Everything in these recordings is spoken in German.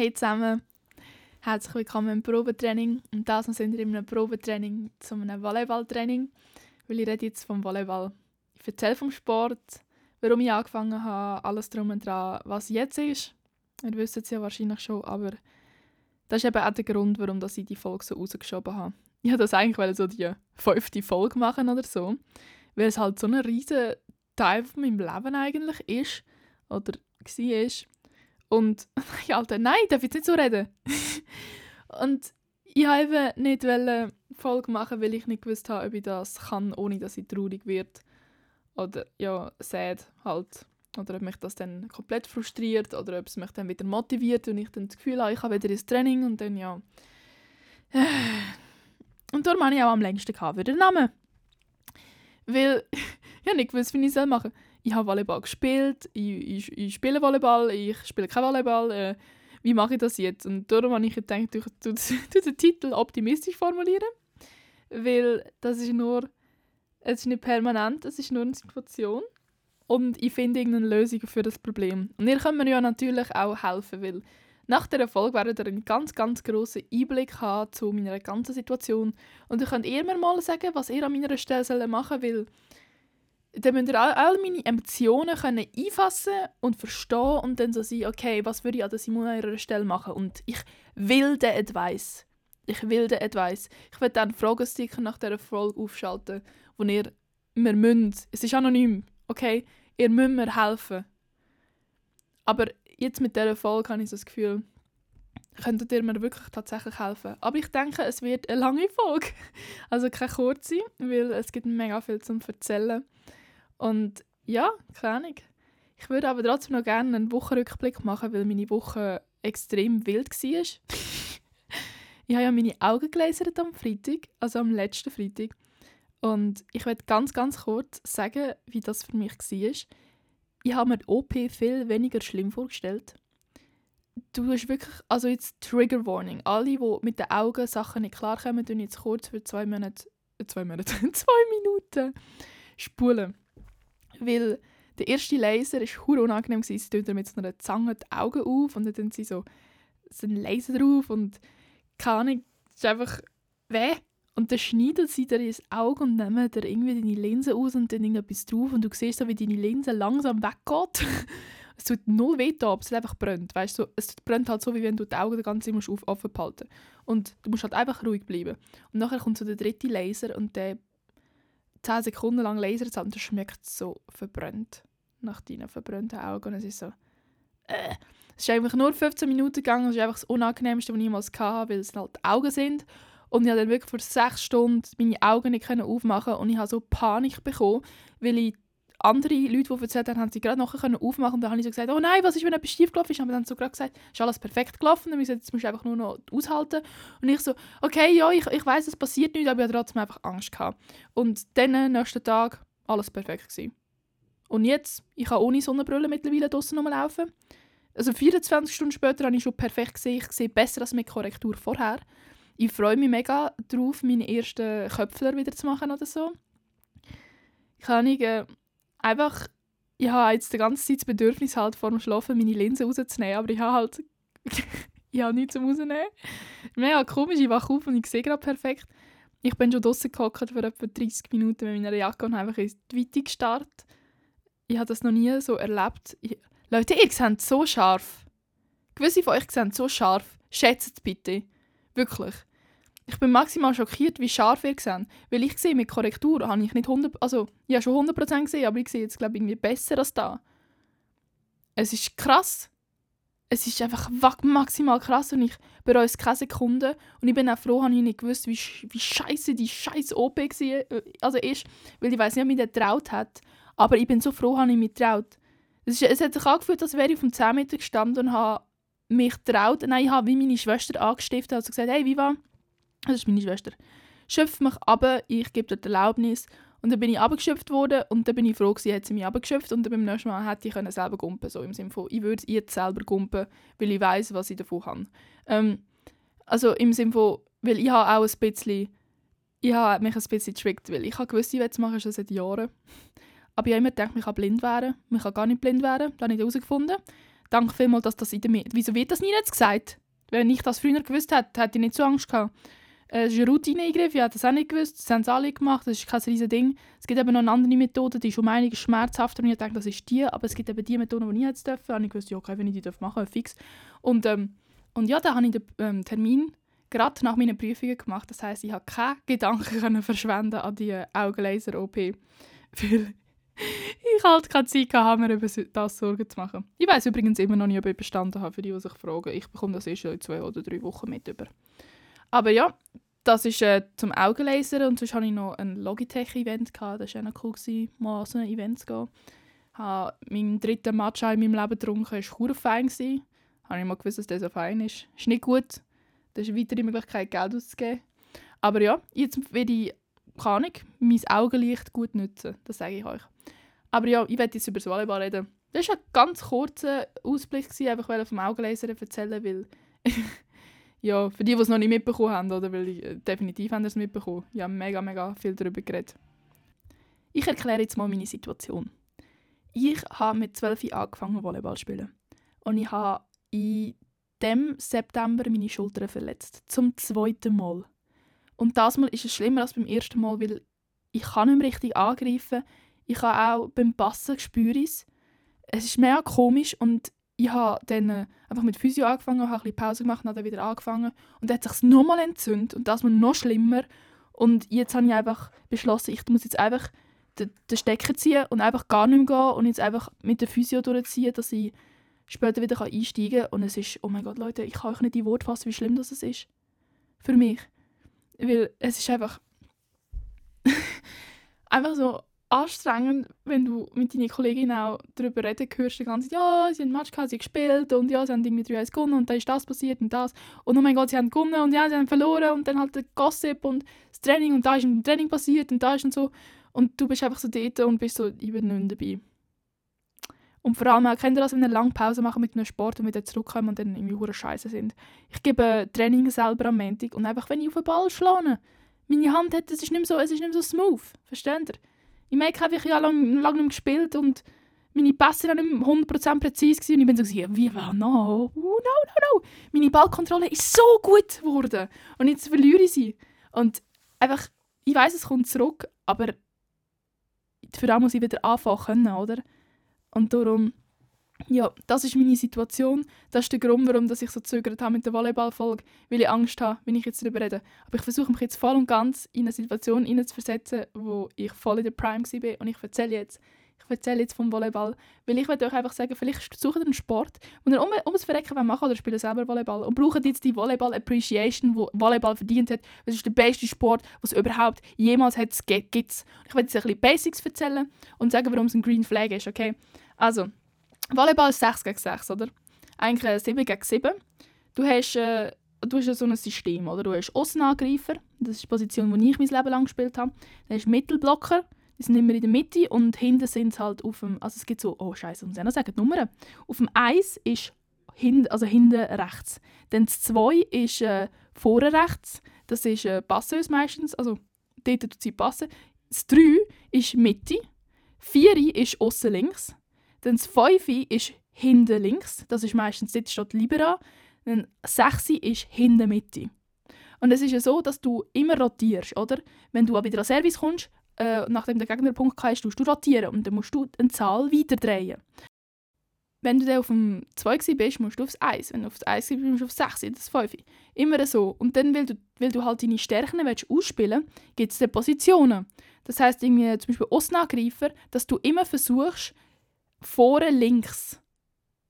Hey zusammen, herzlich willkommen im Probetraining. Und das sind wir in einem Probetraining zu einem Volleyballtraining, weil ich rede jetzt vom Volleyball. Ich erzähle vom Sport, warum ich angefangen habe, alles drum und dran, was jetzt ist. Ihr wisst es ja wahrscheinlich schon, aber das ist eben auch der Grund, warum ich die Folge so rausgeschoben habe. Ich wollte das eigentlich so die fünfte Folge machen oder so, weil es halt so ein riesen Teil von meinem Leben eigentlich ist oder war. Und ich Alter, nein, darf jetzt nicht so reden. und ich wollte nicht eine Folge machen, weil ich nicht gewusst habe, ob ich das kann, ohne dass ich traurig wird oder ja, sad halt. Oder ob mich das dann komplett frustriert oder ob es mich dann wieder motiviert und ich dann das Gefühl habe, ich habe wieder ins Training und dann ja. Und darum habe ich auch am längsten gehabt für den Namen. Weil ich nicht gewusst, wie ich es machen soll. Ich habe Volleyball gespielt, ich, ich, ich spiele Volleyball, ich spiele kein Volleyball. Äh, wie mache ich das jetzt? Und darum habe ich gedacht, ich tue den Titel optimistisch formulieren. Weil das ist nur, es ist nicht permanent, es ist nur eine Situation. Und ich finde irgendeine Lösung für das Problem. Und ihr könnt mir ja natürlich auch helfen, weil nach der Folge werdet ihr einen ganz, ganz grossen Einblick haben zu meiner ganzen Situation. Und ihr könnt ihr mir mal sagen, was ihr an meiner Stelle machen sollt, weil dann müsst ihr all, all meine Emotionen können einfassen und verstehen und dann so sein, okay, was würde ich an der Simone an ihrer Stelle machen? Und ich will den Advice. Ich will den Advice. Ich werde dann Fragesticker nach dieser Folge aufschalten, wo ihr mir müsst. Es ist anonym, okay? Ihr müsst mir helfen. Aber jetzt mit dieser Folge habe ich so das Gefühl, könntet ihr mir wirklich tatsächlich helfen. Aber ich denke, es wird eine lange Folge. Also keine kurze, weil es gibt mega viel zum Erzählen. Und ja, keine Ahnung. Ich würde aber trotzdem noch gerne einen Wochenrückblick machen, weil meine Woche extrem wild war. ich habe ja meine Augen gelasert am Freitag, also am letzten Freitag. Und ich werde ganz, ganz kurz sagen, wie das für mich war. Ich habe mir die OP viel weniger schlimm vorgestellt. Du hast wirklich, also jetzt Trigger Warning. Alle, die mit den Augen Sachen nicht klarkommen, tun jetzt kurz für zwei Monate, zwei Monate, zwei Minuten spulen. Weil der erste Laser war hure unangenehm. Sie tun mit so einer Zange die Augen auf und dann tun sie so, so einen Laser drauf und keine Ahnung, es ist einfach weh. Und dann schneiden sie dir ins Auge und nehmen dir irgendwie deine Linse aus und dann irgendetwas drauf und du siehst so, wie deine Linse langsam weggeht. es tut null weh da, aber es einfach brennt. Weißt, so, es brennt halt so, wie wenn du die Augen die ganze Zeit offen behalten Und du musst halt einfach ruhig bleiben. Und nachher kommt so der dritte Laser und der 10 Sekunden lang lasern und das schmeckt so verbrannt nach deinen verbrannten Augen. Und es ist so, äh. Es ist einfach nur 15 Minuten gegangen, das ist einfach das Unangenehmste, was ich jemals hatte, weil es halt die Augen sind. Und ich habe dann wirklich für sechs Stunden meine Augen nicht aufmachen und ich habe so Panik bekommen, weil ich andere Leute, die erzählt haben, haben sie gerade nachher aufmachen und dann habe ich so gesagt, oh nein, was ist, wenn etwas schief gelaufen ist? Und dann so gerade gesagt, ist alles perfekt gelaufen, dann jetzt musst du einfach nur noch aushalten. Und ich so, okay, ja, ich, ich weiß, es passiert nichts, aber ich hatte trotzdem einfach Angst gehabt. Und dann, nächsten Tag, alles perfekt gewesen. Und jetzt, ich kann ohne Sonnenbrille mittlerweile draußen laufen. Also 24 Stunden später habe ich schon perfekt gesehen. Ich sehe besser als mit Korrektur vorher. Ich freue mich mega darauf, meine ersten Köpfler wieder zu machen oder so. Nicht, äh, einfach, ich habe jetzt die ganze Zeit das Bedürfnis, halt vor dem Schlafen meine Linse rauszunehmen, aber ich habe halt ich habe nichts zum rausnehmen. Mega komisch, ich wache auf und ich sehe gerade perfekt. Ich bin schon draußen gehockt für etwa 30 Minuten mit meiner Jacke und habe einfach in die Weite gestartet. Ich habe das noch nie so erlebt. Ich, Leute, ihr seht so scharf. Gewisse von euch sehen so scharf. Schätzt bitte. Wirklich. Ich bin maximal schockiert, wie scharf ihr seht. Weil ich sehe, mit Korrektur habe ich nicht 100... Also, ich habe schon 100% gesehen, aber ich sehe jetzt, glaube ich, irgendwie besser als da. Es ist krass. Es ist einfach maximal krass und ich bereue es keine Sekunde. Und ich bin auch froh, habe ich nicht gewusst, wie, wie scheiße die scheiß OP war. Äh, also ist, weil ich weiß nicht, ob mich getraut hat. Aber ich bin so froh, habe ich mich getraut. Es, ist, es hat sich angefühlt, als wäre ich vom 10 Meter gestanden und habe mich getraut. Nein, ich habe wie meine Schwester angestiftet und also gesagt, hey, Viva, das ist meine Schwester. Schöpf mich ab, ich gebe die Erlaubnis. Und dann bin ich abgeschöpft worden und dann bin ich froh, sie hat sie mich abgeschöpft und dann beim nächsten Mal hätte ich können selber gumpen so im Sinne von, ich würde jetzt selber gumpen, weil ich weiß, was ich davon habe. Ähm, also im Sinne von, weil ich habe auch ein bisschen, ich habe mich ein bisschen getrickt, weil ich habe gewusst, ich will es machen schon seit Jahren. Aber ich habe immer gedacht, man kann blind werden, man kann gar nicht blind werden, das habe ich herausgefunden. danke vielmals, dass das in der Medien... Wieso wird das nie jetzt gesagt? Wenn ich das früher gewusst hätte, hätte ich nicht so Angst gehabt. Äh, ist ein Routineingriff, ich habe das auch nicht gewusst, das haben sie alle gemacht, das ist kein riesiges Ding. Es gibt eben noch eine andere Methode, die ist um einiges schmerzhafter und ich denke, das ist die, aber es gibt eben die Methode, die ich jetzt dürfen. Und ich wusste, okay, wenn ich die machen darf, fix. Und, ähm, und ja, da habe ich den ähm, Termin gerade nach meinen Prüfungen gemacht. Das heißt, ich habe keine Gedanken können verschwenden an die Augenlaser-OP, weil ich halt keine Zeit hatte, mir über das Sorgen zu machen. Ich weiß übrigens immer noch nicht, ob ich bestanden habe, für die, die sich fragen. Ich bekomme das erst in zwei oder drei Wochen mit über. Aber ja, das ist äh, zum Augenlasern und sonst hatte ich noch ein Logitech-Event. Das war auch cool, gewesen, mal an so ein Event zu gehen. Ich habe meinen dritten Matcha in meinem Leben getrunken, das war fein. Gewesen. Habe ich mal gewusst, dass der so fein ist. Ist nicht gut. Das ist eine weitere Möglichkeit, Geld auszugeben. Aber ja, jetzt werde ich, keine Ahnung, mein Augenlicht gut nutzen. Das sage ich euch. Aber ja, ich werde jetzt über das Volleyball reden. Das war ein ganz kurzer Ausblick, gewesen, einfach vom Augenlaser erzählen, weil ja, für die, die es noch nicht mitbekommen haben, oder weil ich, äh, definitiv haben es mitbekommen, ich habe mega, mega viel darüber geredet. Ich erkläre jetzt mal meine Situation. Ich habe mit 12 Jahren angefangen Volleyball zu spielen. Und ich habe in dem September meine Schulter verletzt. Zum zweiten Mal. Und das Mal ist es schlimmer als beim ersten Mal, weil ich kann nicht mehr richtig angreifen. Ich kann auch beim Passen spüre es. Es ist mega komisch und ich habe dann äh, einfach mit Physio angefangen, habe ein bisschen Pause gemacht und dann wieder angefangen. Und dann hat sich nochmal entzündet und das war noch schlimmer. Und jetzt habe ich einfach beschlossen, ich muss jetzt einfach den, den Stecker ziehen und einfach gar nicht mehr gehen und jetzt einfach mit der Physio durchziehen, dass ich später wieder einsteigen kann. Und es ist, oh mein Gott, Leute, ich kann euch nicht die Worte fassen, wie schlimm das ist. Für mich. Weil es ist einfach einfach so anstrengend, wenn du mit deinen Kolleginnen auch darüber reden hörst, die ganze Zeit, ja, sie haben Match gehabt, sie haben gespielt und ja, sie haben irgendwie 3-1 gewonnen und dann ist das passiert und das und oh mein Gott, sie haben gewonnen und ja, sie haben verloren und dann halt der Gossip und das Training und da ist ein Training passiert und da ist und so und du bist einfach so dort und bist so, nicht dabei. Und vor allem kennt ihr das, wenn ihr lange Pause machen mit einem Sport und wieder zurückkommen und dann irgendwie hure scheiße sind. Ich gebe Training selber am Montag und einfach, wenn ich auf den Ball schlage, meine Hand hat, es ist nicht mehr so, es ist nicht so smooth, versteht ihr? Ich merke einfach, ich habe lange lang nicht gespielt und meine Pässe waren nicht 100% präzise und ich bin so, wie, war no, no, no, no. Meine Ballkontrolle ist so gut geworden und jetzt verliere ich sie. Und einfach, ich weiß es kommt zurück, aber für das muss ich wieder anfangen können, oder? Und darum, ja, das ist meine Situation. Das ist der Grund, warum ich so zögert habe mit der Volleyballfolge, weil ich Angst habe, wenn ich jetzt darüber rede. Aber ich versuche mich jetzt voll und ganz in eine Situation hineinzuversetzen, wo ich voll in der Prime war und ich erzähle jetzt, ich erzähle jetzt vom Volleyball, weil ich euch einfach sagen, vielleicht sucht ihr einen Sport, und ihr um, ums Verrecken machen oder spielt selber Volleyball und braucht jetzt die Volleyball Appreciation, wo Volleyball verdient hat. Das ist der beste Sport, was es überhaupt jemals hat, gibt. Ich werde jetzt ein bisschen Basics erzählen und sagen, warum es ein Green Flag ist, okay? Also, Volleyball ist 6 gegen 6, oder? Eigentlich 7 gegen 7. Du hast, äh, du hast so ein System, oder? Du hast Außenangreifer, das ist die Position, die ich mein Leben lang gespielt habe. Dann hast du Mittelblocker, die sind immer in der Mitte und hinten sind es halt auf dem, also es gibt so, oh scheiße, muss ich noch sagen, die Nummern. Auf dem 1 ist hin, also hinten rechts. Dann das 2 ist äh, vorne rechts, das ist äh, meistens, also dort tut sie passen. Das 3 ist Mitte, 4 ist außen links, dann das 5 ist hinten links, das ist meistens dort steht Libera. Dann 6 ist hinten Mitte. Und es ist ja so, dass du immer rotierst, oder? Wenn du wieder an Service kommst, äh, nachdem der Gegner Punkt hast, musst du rotieren und dann musst du eine Zahl weiterdrehen. Wenn du dann auf dem 2 bist, musst du aufs 1. Wenn du aufs 1 bist, musst du aufs 6, das 5. Immer so. Und dann, weil du, weil du halt deine Stärken willst ausspielen willst, gibt es dann Positionen. Das heisst, irgendwie, zum Beispiel Außenangreifer, dass du immer versuchst, vorne links.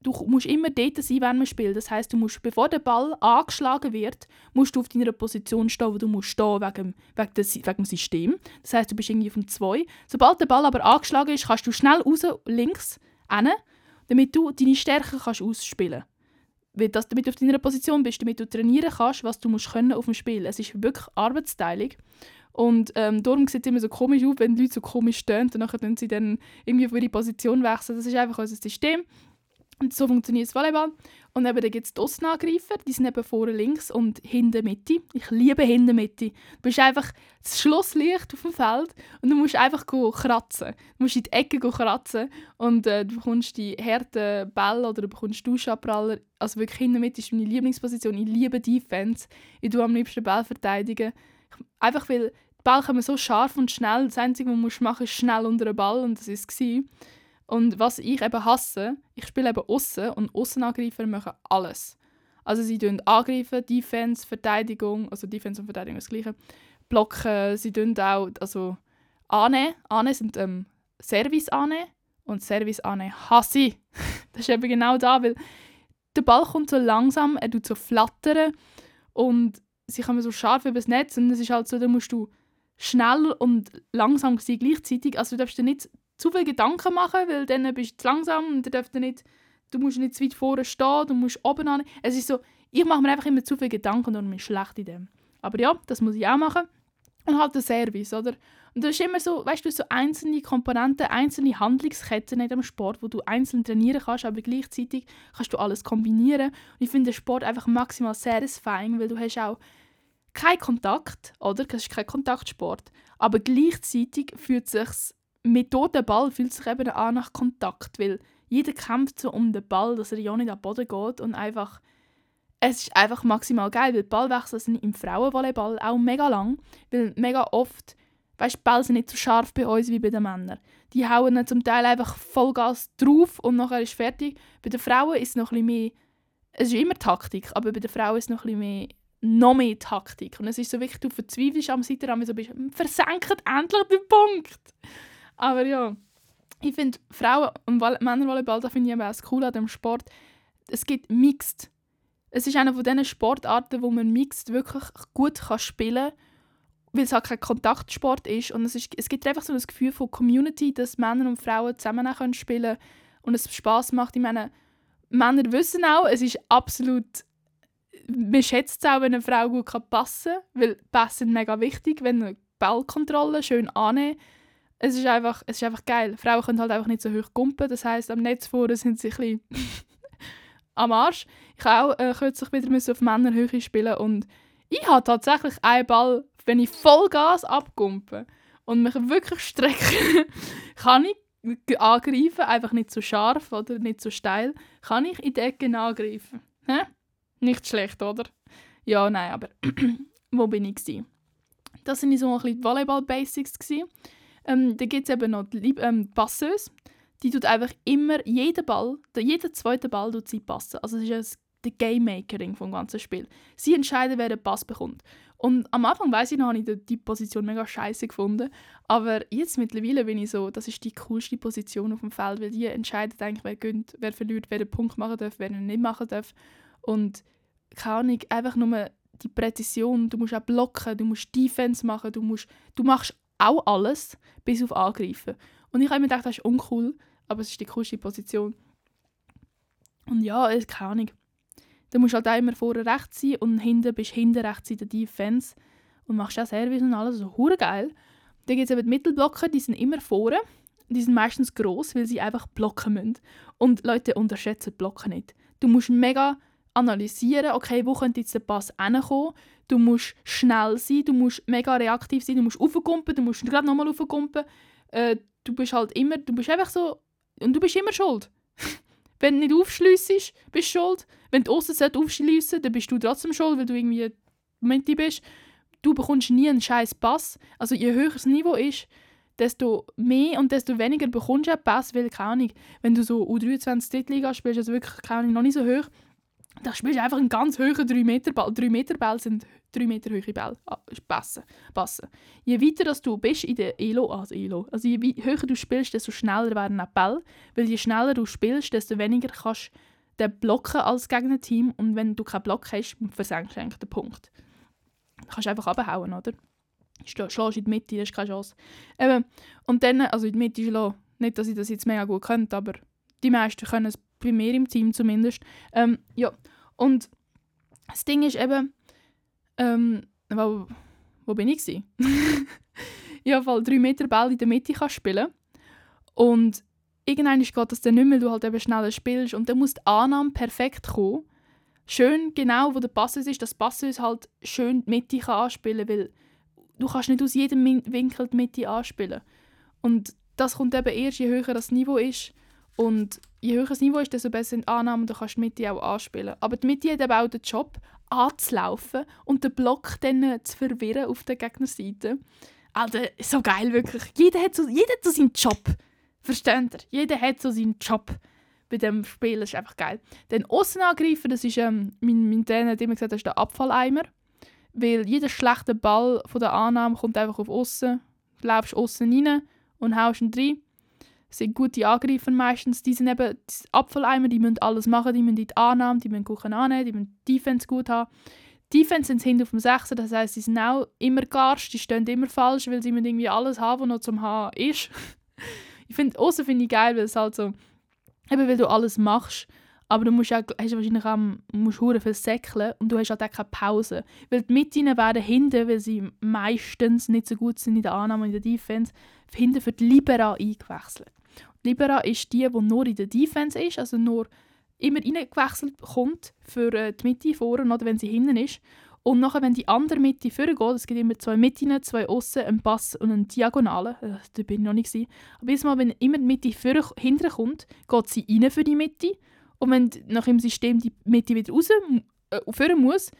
Du musst immer dort sein, wenn man spielt. Das heißt, du musst, bevor der Ball angeschlagen wird, musst du auf deiner Position stehen, wo du musst stehen wegen, wegen, des, wegen dem System. Das heißt, du bist irgendwie dem 2. Sobald der Ball aber angeschlagen ist, kannst du schnell raus, links, hin, damit du deine Stärken kannst ausspielen kannst. Dass, damit du auf deiner Position bist, damit du trainieren kannst, was du musst können auf dem Spiel. Es ist wirklich Arbeitsteilung. Und ähm, darum sieht es immer so komisch aus, wenn die Leute so komisch stehen und dann sie dann irgendwie auf ihre Position wechseln. Das ist einfach unser System. Und so funktioniert das Volleyball. Und eben, dann gibt es die Außenangreifer, die sind eben vorne links und hinten Mitte. Ich liebe hinten Mitte. Du bist einfach das Schlusslicht auf dem Feld und du musst einfach kratzen. Du musst in die Ecke kratzen und äh, du bekommst die harten Bälle oder du bekommst Duschabpraller. Also wirklich hinten Mitte ist meine Lieblingsposition. Ich liebe Defense. Ich tue am liebsten Ball verteidigen. Einfach weil Ball kommen so scharf und schnell. Das Einzige, was du machen musst, ist schnell unter den Ball und das war es. Und was ich eben hasse, ich spiele eben außen und Außenangreifer machen alles. Also sie tun angreifen, Defense, Verteidigung, also Defense und Verteidigung ist das gleiche. Blocken, sie tun auch, also annehmen. Annehmen sind ähm, Service annehmen und Service annehmen hasse das ist eben genau da, weil der Ball kommt so langsam, er tut so flattern und sie kommen so scharf über das Netz und es ist halt so, da musst du schnell und langsam sein gleichzeitig. Also du darfst dir nicht zu viel Gedanken machen, weil dann bist du zu langsam und du, darfst nicht, du musst nicht zu weit vorne stehen, du musst oben an. Es ist so, ich mache mir einfach immer zu viel Gedanken und bin schlecht in dem. Aber ja, das muss ich auch machen. Und halt der Service, oder? Und das ist immer so, weißt du, so einzelne Komponenten, einzelne Handlungsketten in dem Sport, wo du einzeln trainieren kannst, aber gleichzeitig kannst du alles kombinieren. Und ich finde den Sport einfach maximal satisfying, weil du hast auch keinen Kontakt, oder? Das ist kein Kontaktsport. Aber gleichzeitig fühlt sich mit dem Ball fühlt sich eben an nach Kontakt, weil jeder kämpft so um den Ball, dass er ja nicht am Boden geht und einfach es ist einfach maximal geil, weil Ballwechsel sind im Frauenvolleyball auch mega lang, weil mega oft, weißt die Bälle sind nicht so scharf bei uns wie bei den Männern. Die hauen dann zum Teil einfach Vollgas drauf und nachher ist fertig. Bei den Frauen ist es noch ein bisschen mehr, es ist immer Taktik, aber bei den Frauen ist es noch ein bisschen mehr noch mehr Taktik. Und es ist so wirklich, du verzweifelst am Seitenrand, so bist, versenkt endlich den Punkt. Aber ja, ich finde Frauen- und Männervolleyball, da finde ich eben auch das Coole an dem Sport, es gibt Mixed. Es ist einer von diesen Sportarten, wo man Mixed wirklich gut kann spielen kann, weil es halt kein Kontaktsport ist. Und es, ist, es gibt einfach so ein Gefühl von Community, dass Männer und Frauen zusammen können spielen und es Spaß macht. Ich meine, Männer wissen auch, es ist absolut man schätzt es auch, wenn eine Frau gut passen kann, weil Pässe sind mega wichtig, wenn eine Ballkontrolle schön annehmen es ist einfach, es ist einfach geil. Frauen können halt einfach nicht so hoch kumpen. Das heisst, am Netz vorne sind sie ein am Arsch. Ich auch äh, kürzlich wieder auf Männerhöhe spielen und ich habe tatsächlich einen Ball, wenn ich Vollgas abkumpe und mich wirklich strecke, kann ich angreifen, einfach nicht so scharf oder nicht so steil, kann ich in die Ecke angreifen. Hä? Nicht schlecht, oder? Ja, nein, aber wo bin ich gewesen? Das waren so ein bisschen Volleyball-Basics. Ähm, dann gibt es eben noch die ähm, Passeuse. Die tut einfach immer jeden Ball, jeden zweiten Ball tut sie passen. Also es ist die Game Makerin vom ganzen Spiel. Sie entscheidet, wer den Pass bekommt. Und am Anfang weiß ich noch, habe ich die Position mega scheiße gefunden. Aber jetzt mittlerweile bin ich so, das ist die coolste Position auf dem Feld, weil die entscheidet eigentlich, wer gönnt, wer verliert, wer den Punkt machen darf, wer ihn nicht machen darf. Und keine Ahnung, einfach nur die Präzision. Du musst auch blocken, du musst Defense machen, du, musst, du machst auch alles, bis auf Angreifen. Und ich habe mir gedacht, das ist uncool, aber es ist die coolste Position. Und ja, keine Ahnung. Du musst halt auch immer vorne rechts sein und hinten bist hinten rechts in der Defense und machst auch Service und alles, so hure geil. Dann gibt es eben die Mittelblocker, die sind immer vorne. Die sind meistens groß, weil sie einfach blocken müssen. Und Leute unterschätzen Blocken nicht. Du musst mega analysieren, okay, wo könnte jetzt der Pass hinkommen. Du musst schnell sein, du musst mega reaktiv sein, du musst aufkumpen, du musst gerade nochmal aufkumpen. Äh, du bist halt immer, du bist einfach so, und du bist immer schuld. Wenn du nicht aufschliessest, bist du schuld. Wenn du außen aufschliessen dann bist du trotzdem schuld, weil du irgendwie Menti bist. Du bekommst nie einen scheiß Pass. Also je höher das Niveau ist, desto mehr und desto weniger bekommst du einen Pass, weil, keine Ahnung, wenn du so U23 Drittliga spielst, also wirklich, keine Ahnung, noch nicht so hoch, da spielst du einfach einen ganz hohen 3-Meter-Ball. 3-Meter-Ball sind 3 Meter hohe Bälle. Ah, passen, passen. Je weiter dass du bist in der Elo, also Elo, also je höher du spielst, desto schneller werden die Bälle. Weil je schneller du spielst, desto weniger kannst du blocken als Gegnerteam. Und wenn du keinen Block hast, versenkst du den Punkt. Du kannst einfach abhauen, oder? Schlägst in die Mitte, das ist keine Chance. Eben, und dann, also in die Mitte schlagen, nicht, dass ich das jetzt mega gut könnte, aber die meisten können es bei mir im Team zumindest. Ähm, ja, und das Ding ist eben, ähm, wo, wo bin ich ich habe drei Meter Ball in der Mitte kann spielen und irgendwann geht das dann nicht mehr, du halt eben schneller spielst und dann muss die Annahme perfekt kommen. Schön genau, wo der Passus ist, dass Passus halt schön die Mitte kann anspielen kann, weil du kannst nicht aus jedem Winkel die Mitte anspielen. Und das kommt eben erst, je höher das Niveau ist. Und je höher das Niveau ist, desto besser sind Annahmen und du kannst die Mitte auch anspielen. Aber die Mitte hat eben auch den Job, anzulaufen und den Block dann zu verwirren auf der Gegnerseite. Alter, so geil, wirklich. Jeder hat so, jeder hat so seinen Job. Versteht ihr? Jeder hat so seinen Job bei dem Spiel. Das ist einfach geil. Dann außen angreifen, das ist, ähm, mein, mein Trainer hat immer gesagt, das ist der Abfalleimer. Weil jeder schlechte Ball von der Annahme kommt einfach auf außen. Du läufst außen rein und haust ihn rein. Sind gute Angreifer meistens. Die sind eben die Abfalleimer, die müssen alles machen. Die müssen die Annahme, die müssen gut annehmen, die müssen die Defense gut haben. Defense sind hinten auf dem 6, das heisst, sie sind auch immer garst, die stehen immer falsch, weil sie irgendwie alles haben, was noch zum Haben ist. ich finde, außen finde ich geil, weil es halt so, eben weil du alles machst, aber du musst auch, hast wahrscheinlich auch musst viel säckeln und du hast halt auch keine Pause. Weil die Mittinnen werden hinten, weil sie meistens nicht so gut sind in der Annahme und in der Defense, hinten für die Libera eingewechselt. Libera ist die, die nur in der Defense ist, also nur immer reingewechselt kommt für äh, die Mitte vorne oder wenn sie hinten ist. Und nachher, wenn die andere Mitte vorgeht, es gibt immer zwei Mitten, zwei Aussen, einen Pass und einen Diagonale. Äh, da bin ich noch nicht. Aber jedes Mal, wenn immer die Mitte vorne, hinten kommt, geht sie rein für die Mitte. Und wenn nach dem System die Mitte wieder raus äh, führen muss,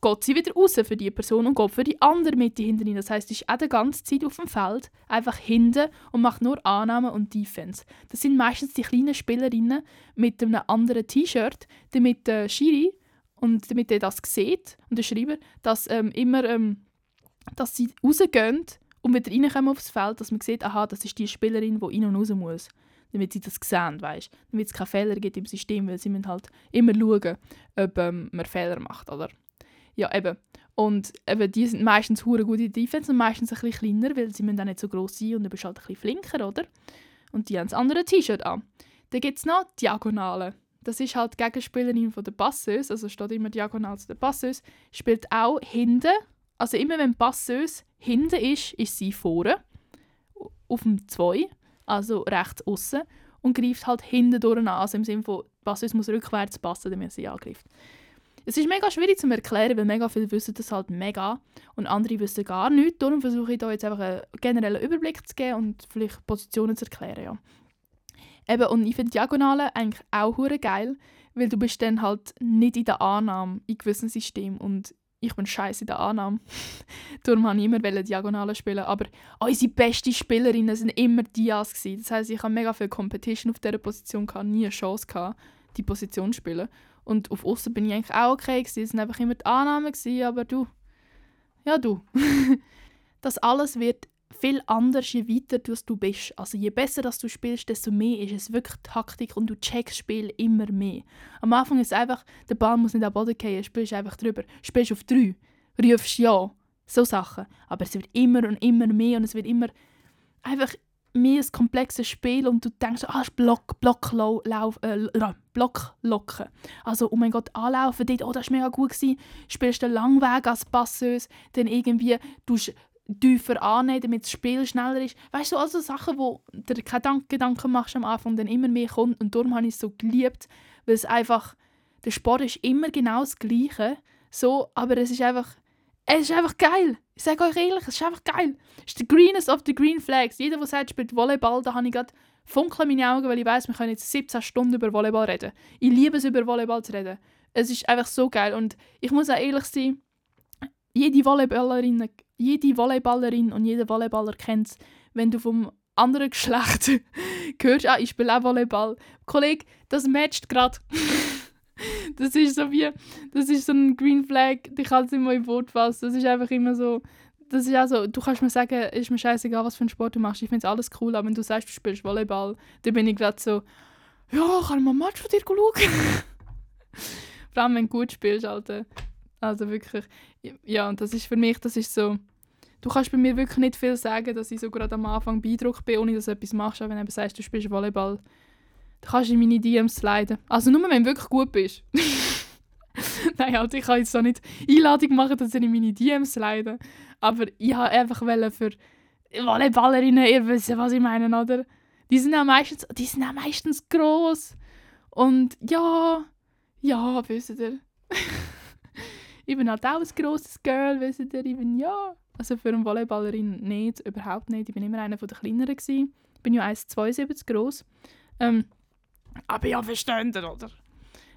geht sie wieder raus für die Person und geht für die andere Mitte hinten rein. Das heißt, sie ist auch die ganze Zeit auf dem Feld, einfach hinten und macht nur Annahmen und Defense. Das sind meistens die kleinen Spielerinnen mit einem anderen T-Shirt, damit der Schiri und damit er das sieht und der Schreiber, dass ähm, immer, ähm, dass sie rausgehen und wieder reinkommen aufs Feld, dass man sieht, aha, das ist die Spielerin, die rein und raus muss. Damit sie das sehen, weißt? Damit es keine Fehler gibt im System, weil sie müssen halt immer schauen, ob ähm, man Fehler macht, oder? Ja, eben. Und eben, die sind meistens hure gut in der Defense und meistens ein bisschen kleiner, weil sie müssen auch nicht so groß sein und du bist halt ein bisschen flinker, oder? Und die haben das andere T-Shirt an. Dann gibt es noch Diagonale. Das ist halt die Gegenspielerin von der Passeuse, also steht immer diagonal zu der Passeuse, spielt auch hinten. Also immer wenn Passeuse hinten ist, ist sie vorne. Auf dem 2, also rechts außen und greift halt hinten durch an. Also im Sinne von, Passeuse muss rückwärts passen, damit sie angreift. Es ist mega schwierig zu erklären, weil mega viele wissen das halt mega und andere wissen gar nichts. Darum versuche ich da jetzt einfach einen generellen Überblick zu geben und vielleicht Positionen zu erklären. Ja. Eben, und ich finde Diagonalen eigentlich auch hure geil, weil du bist dann halt nicht in der Annahme in gewissen Systemen und ich bin scheiße in der Annahme. Darum wollte ich immer Diagonalen spielen. Aber unsere besten Spielerinnen waren immer Dias. Das heisst, ich hatte mega viel Competition auf dieser Position, gehabt, nie eine Chance, gehabt, die Position zu spielen. Und auf Außen bin ich eigentlich auch okay. Es waren einfach immer die Annahmen, aber du. Ja, du. das alles wird viel anders, je weiter du bist. Also je besser dass du spielst, desto mehr ist es wirklich Taktik und du checkst Spiel immer mehr. Am Anfang ist es einfach, der Ball muss nicht am Boden fallen, spielst einfach drüber. Spielst auf drei, rufst ja, so Sachen. Aber es wird immer und immer mehr und es wird immer einfach mehr ein komplexes Spiel und du denkst, ah, Block, Block, lauf, äh, Block locken. Also, oh mein Gott, anlaufen dort, oh, das war mega gut, gewesen. spielst den Langweg als Passeuse, dann irgendwie tust tiefer annehmen, damit das Spiel schneller ist. Weißt du, also Sachen, wo du dir keine Gedanken machst am Anfang, dann immer mehr kommt und darum habe ich es so geliebt, weil es einfach, der Sport ist immer genau das Gleiche, so, aber es ist einfach es ist einfach geil. Ich sage euch ehrlich, es ist einfach geil. Es ist the greenest of the green flags. Jeder, der sagt, spielt Volleyball, da habe ich gerade Funkeln in meine Augen, weil ich weiß, wir können jetzt 17 Stunden über Volleyball reden. Ich liebe es, über Volleyball zu reden. Es ist einfach so geil. Und ich muss auch ehrlich sein, jede Volleyballerin, jede Volleyballerin und jeder Volleyballer kennt es, wenn du vom anderen Geschlecht hörst, ah, ich spiele auch Volleyball. Kollege, das matcht gerade. das ist so wie, das ist so ein Green Flag, die kann es immer im Wort fassen. Das ist einfach immer so, das ist auch so, du kannst mir sagen, ist mir scheißegal, was für einen Sport du machst, ich finde es alles cool, aber wenn du sagst, du spielst Volleyball, dann bin ich gerade so, ja, kann ich mal ein Match von dir schauen? Vor allem, wenn du gut spielst, Alter. Also wirklich, ja, und das ist für mich, das ist so, du kannst bei mir wirklich nicht viel sagen, dass ich so gerade am Anfang beeindruckt bin, ohne dass du etwas machst, aber wenn du sagst, du spielst Volleyball, dann kannst du in meine DMs sliden. Also nur, wenn du wirklich gut bist. Nein, also ich kann jetzt so nicht Einladung machen, dass sie in meine DMs sliden. Aber ich wollte einfach für Volleyballerinnen, ihr wisst was ich meine, oder? Die sind auch meistens, die sind auch meistens gross. Und ja, ja, wisst ihr. ich bin halt auch ein grosses Girl, wisst ihr. Ich bin, ja, also für eine Volleyballerin nicht, überhaupt nicht. Ich bin immer einer der kleineren gewesen. Ich bin ja 1,72 groß. Ähm, aber ja, ihr, oder?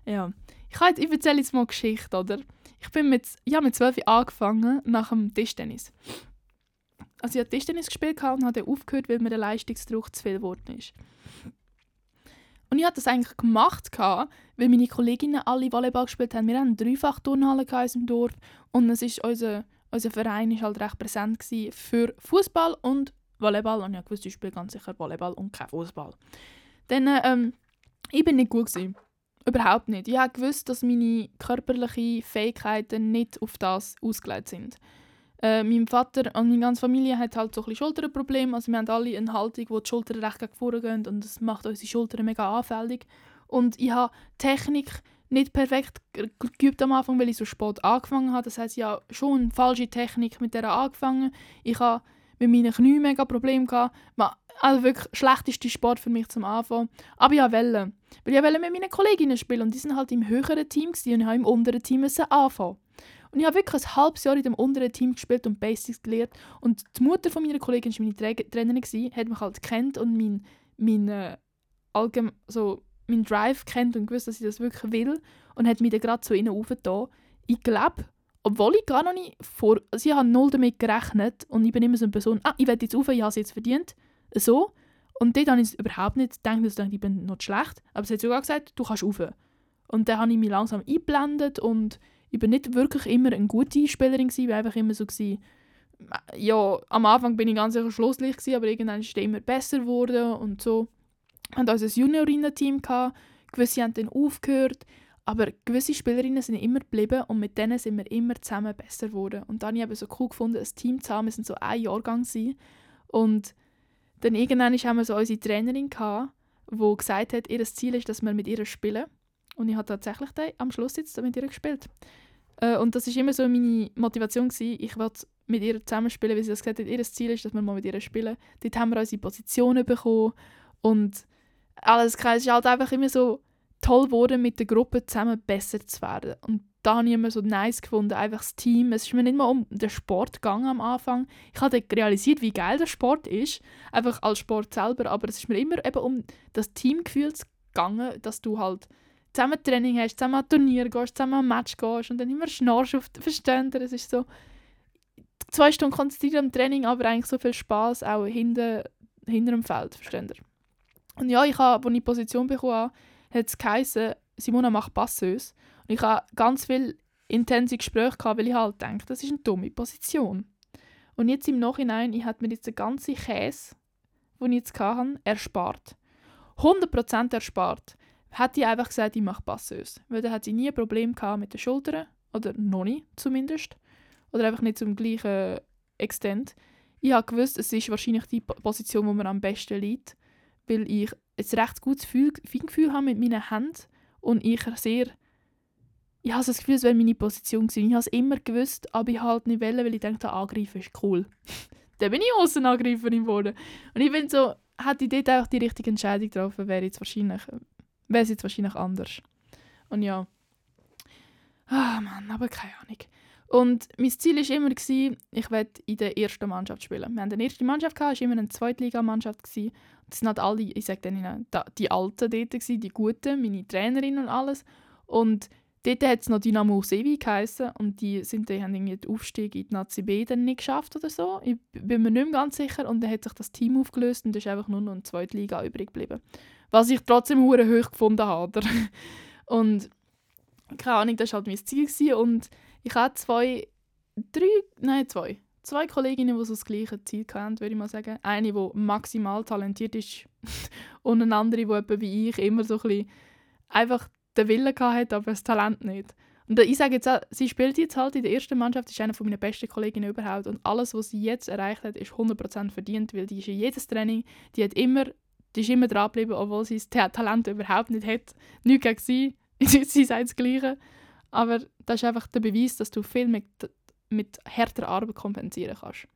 Ja. Ich, halt, ich erzähle jetzt mal eine Geschichte, oder? Ich bin mit, ja, mit 12 angefangen nach dem Tischtennis. Also ich habe Tischtennis gespielt und habe dann aufgehört, weil mir der Leistungsdruck zu viel geworden ist. Und ich habe das eigentlich gemacht, weil meine Kolleginnen alle Volleyball gespielt haben. Wir hatten eine Dreifach-Turnhalle in unserem Dorf und es ist unser, unser Verein ist halt recht präsent für Fußball und Volleyball. Und ich wusste, ich spiele ganz sicher Volleyball und kein Fußball. Dann, ähm, ich bin nicht gut gewesen. Überhaupt nicht. Ich habe gewusst, dass meine körperlichen Fähigkeiten nicht auf das ausgelegt sind. Äh, mein Vater und meine ganze Familie hat halt so ein Schulterprobleme. Also wir haben alle eine Haltung, wo die Schultern recht gegen vorne gehen und das macht unsere Schultern mega anfällig. Und ich habe Technik nicht perfekt geübt am Anfang, weil ich so spät angefangen habe. Das heißt, ich habe schon eine falsche Technik mit der angefangen. Ich habe mit meinen Knien mega Probleme gehabt. Also wirklich schlechteste Sport für mich zum Anfang. Aber ich wollte. Weil ich wollte mit meinen Kolleginnen spielen und die sind halt im höheren Team und ich im unteren Team anfangen. Und ich habe wirklich ein halbes Jahr in dem unteren Team gespielt und Basics gelernt. Und die Mutter von meiner Kollegin war meine Tra Trainerin, gewesen, hat mich halt kennt und mein, mein, äh, so, mein Drive kennt und gewusst, dass ich das wirklich will. Und hat mich dann gerade zu ihnen aufgetan. Ich glaube, obwohl ich gar noch nicht vor... Also ich habe null damit gerechnet und ich bin immer so eine Person, ah, ich werde jetzt auf, ich habe es jetzt verdient. So. Und dort habe ich überhaupt nicht gedacht, dass ich bin noch schlecht. Aber sie hat sogar gesagt, du kannst auf. Und dann habe ich mich langsam eingeblendet und ich bin nicht wirklich immer eine gute Spielerin gewesen, ich war einfach immer so gewesen, ja, am Anfang bin ich ganz sicher schlusslich gewesen, aber irgendwann ist es immer besser geworden und so. Wir hatten also ein Juniorinnen-Team, gewisse haben dann aufgehört, aber gewisse Spielerinnen sind immer geblieben und mit denen sind wir immer zusammen besser geworden. Und dann habe ich so cool gefunden, ein Team zu haben, wir sind so ein Jahrgang sein. Und dann irgendwann haben wir so unsere Trainerin gehabt, die gesagt hat, ihr Ziel ist, dass wir mit ihr spielen. Und ich habe tatsächlich dann am Schluss jetzt mit ihr gespielt. Äh, und das war immer so meine Motivation. Gewesen. Ich wollte mit ihr zusammenspielen, weil sie das gesagt hat, ihr Ziel ist, dass wir mal mit ihr spielen. Dort haben wir unsere Positionen bekommen. Und alles es ist halt einfach immer so toll geworden, mit der Gruppe zusammen besser zu werden. Und da habe ich immer so nice gefunden, einfach das Team. Es ist mir nicht mal um den Sport gegangen am Anfang. Ich habe realisiert, wie geil der Sport ist, einfach als Sport selber, aber es ist mir immer eben um das Teamgefühl gegangen, dass du halt zusammen Training hast, zusammen an Turnier gehst, zusammen an Match gehst und dann immer schnarchst auf den Verständer. Es ist so zwei Stunden konzentriert am Training, aber eigentlich so viel Spaß auch hinter, hinter dem Feld, Verständer. Und ja, ich habe, als ich die Position bekommen habe, hat es geheißen, Simona macht Passeuse. Und ich habe ganz viel intensive Gespräche gehabt, weil ich halt denke, das ist eine dumme Position. Und jetzt im Nachhinein, ich habe mir jetzt den ganzen Käse, den ich jetzt hatte, erspart. 100% erspart hätte ich einfach gesagt, ich mache Passeuse. Weil dann hat sie nie ein Problem gehabt mit den Schultern. Oder noch nicht zumindest. Oder einfach nicht zum gleichen Extent. Ich habe gewusst, es ist wahrscheinlich die Position, wo mir am besten liegt. Weil ich ein recht gutes Feingefühl habe mit meinen Händen. Und ich sehr... Ich habe das Gefühl, es wäre meine Position gewesen. Ich habe es immer gewusst, aber ich halt nicht wollen, weil ich dachte, angreifen ist cool. dann bin ich Außenangreiferin geworden. Und ich bin so, hätte ich dort auch die richtige Entscheidung getroffen, wäre jetzt wahrscheinlich wäre es jetzt wahrscheinlich anders. Und ja. Ah, Mann, aber keine Ahnung. Und mein Ziel war immer, gewesen, ich werde in der ersten Mannschaft spielen. Wir hatten eine erste Mannschaft, es war immer eine Zweitligamannschaft. Das sind halt alle, ich sage dann, die Alten dort, gewesen, die Guten, meine Trainerin und alles. Und dort hat es noch Dynamo Sevi geheißen und die, sind, die haben irgendwie den Aufstieg in die Nazi B dann nicht geschafft oder so. Ich bin mir nicht mehr ganz sicher. Und dann hat sich das Team aufgelöst und ist einfach nur noch eine Zweitliga übrig geblieben. Was ich trotzdem hure hoch gefunden habe. und keine Ahnung, das war halt mein Ziel. Gewesen. Und ich hatte zwei, drei, nein, zwei. Zwei Kolleginnen, die so das gleiche Ziel hatten, würde ich mal sagen. Eine, die maximal talentiert ist und eine andere, die etwa wie ich immer so ein bisschen einfach den Willen hatte, aber das Talent nicht. Und ich sage jetzt auch, sie spielt jetzt halt in der ersten Mannschaft, ist eine meiner besten Kolleginnen überhaupt und alles, was sie jetzt erreicht hat, ist 100% verdient, weil die ist in jedes Training, die hat immer die ist immer dran geblieben, obwohl sie das Talent überhaupt nicht hat. Nicht gegen sie, sie sagt das Gleiche. Aber das ist einfach der Beweis, dass du viel mit, mit härterer Arbeit kompensieren kannst.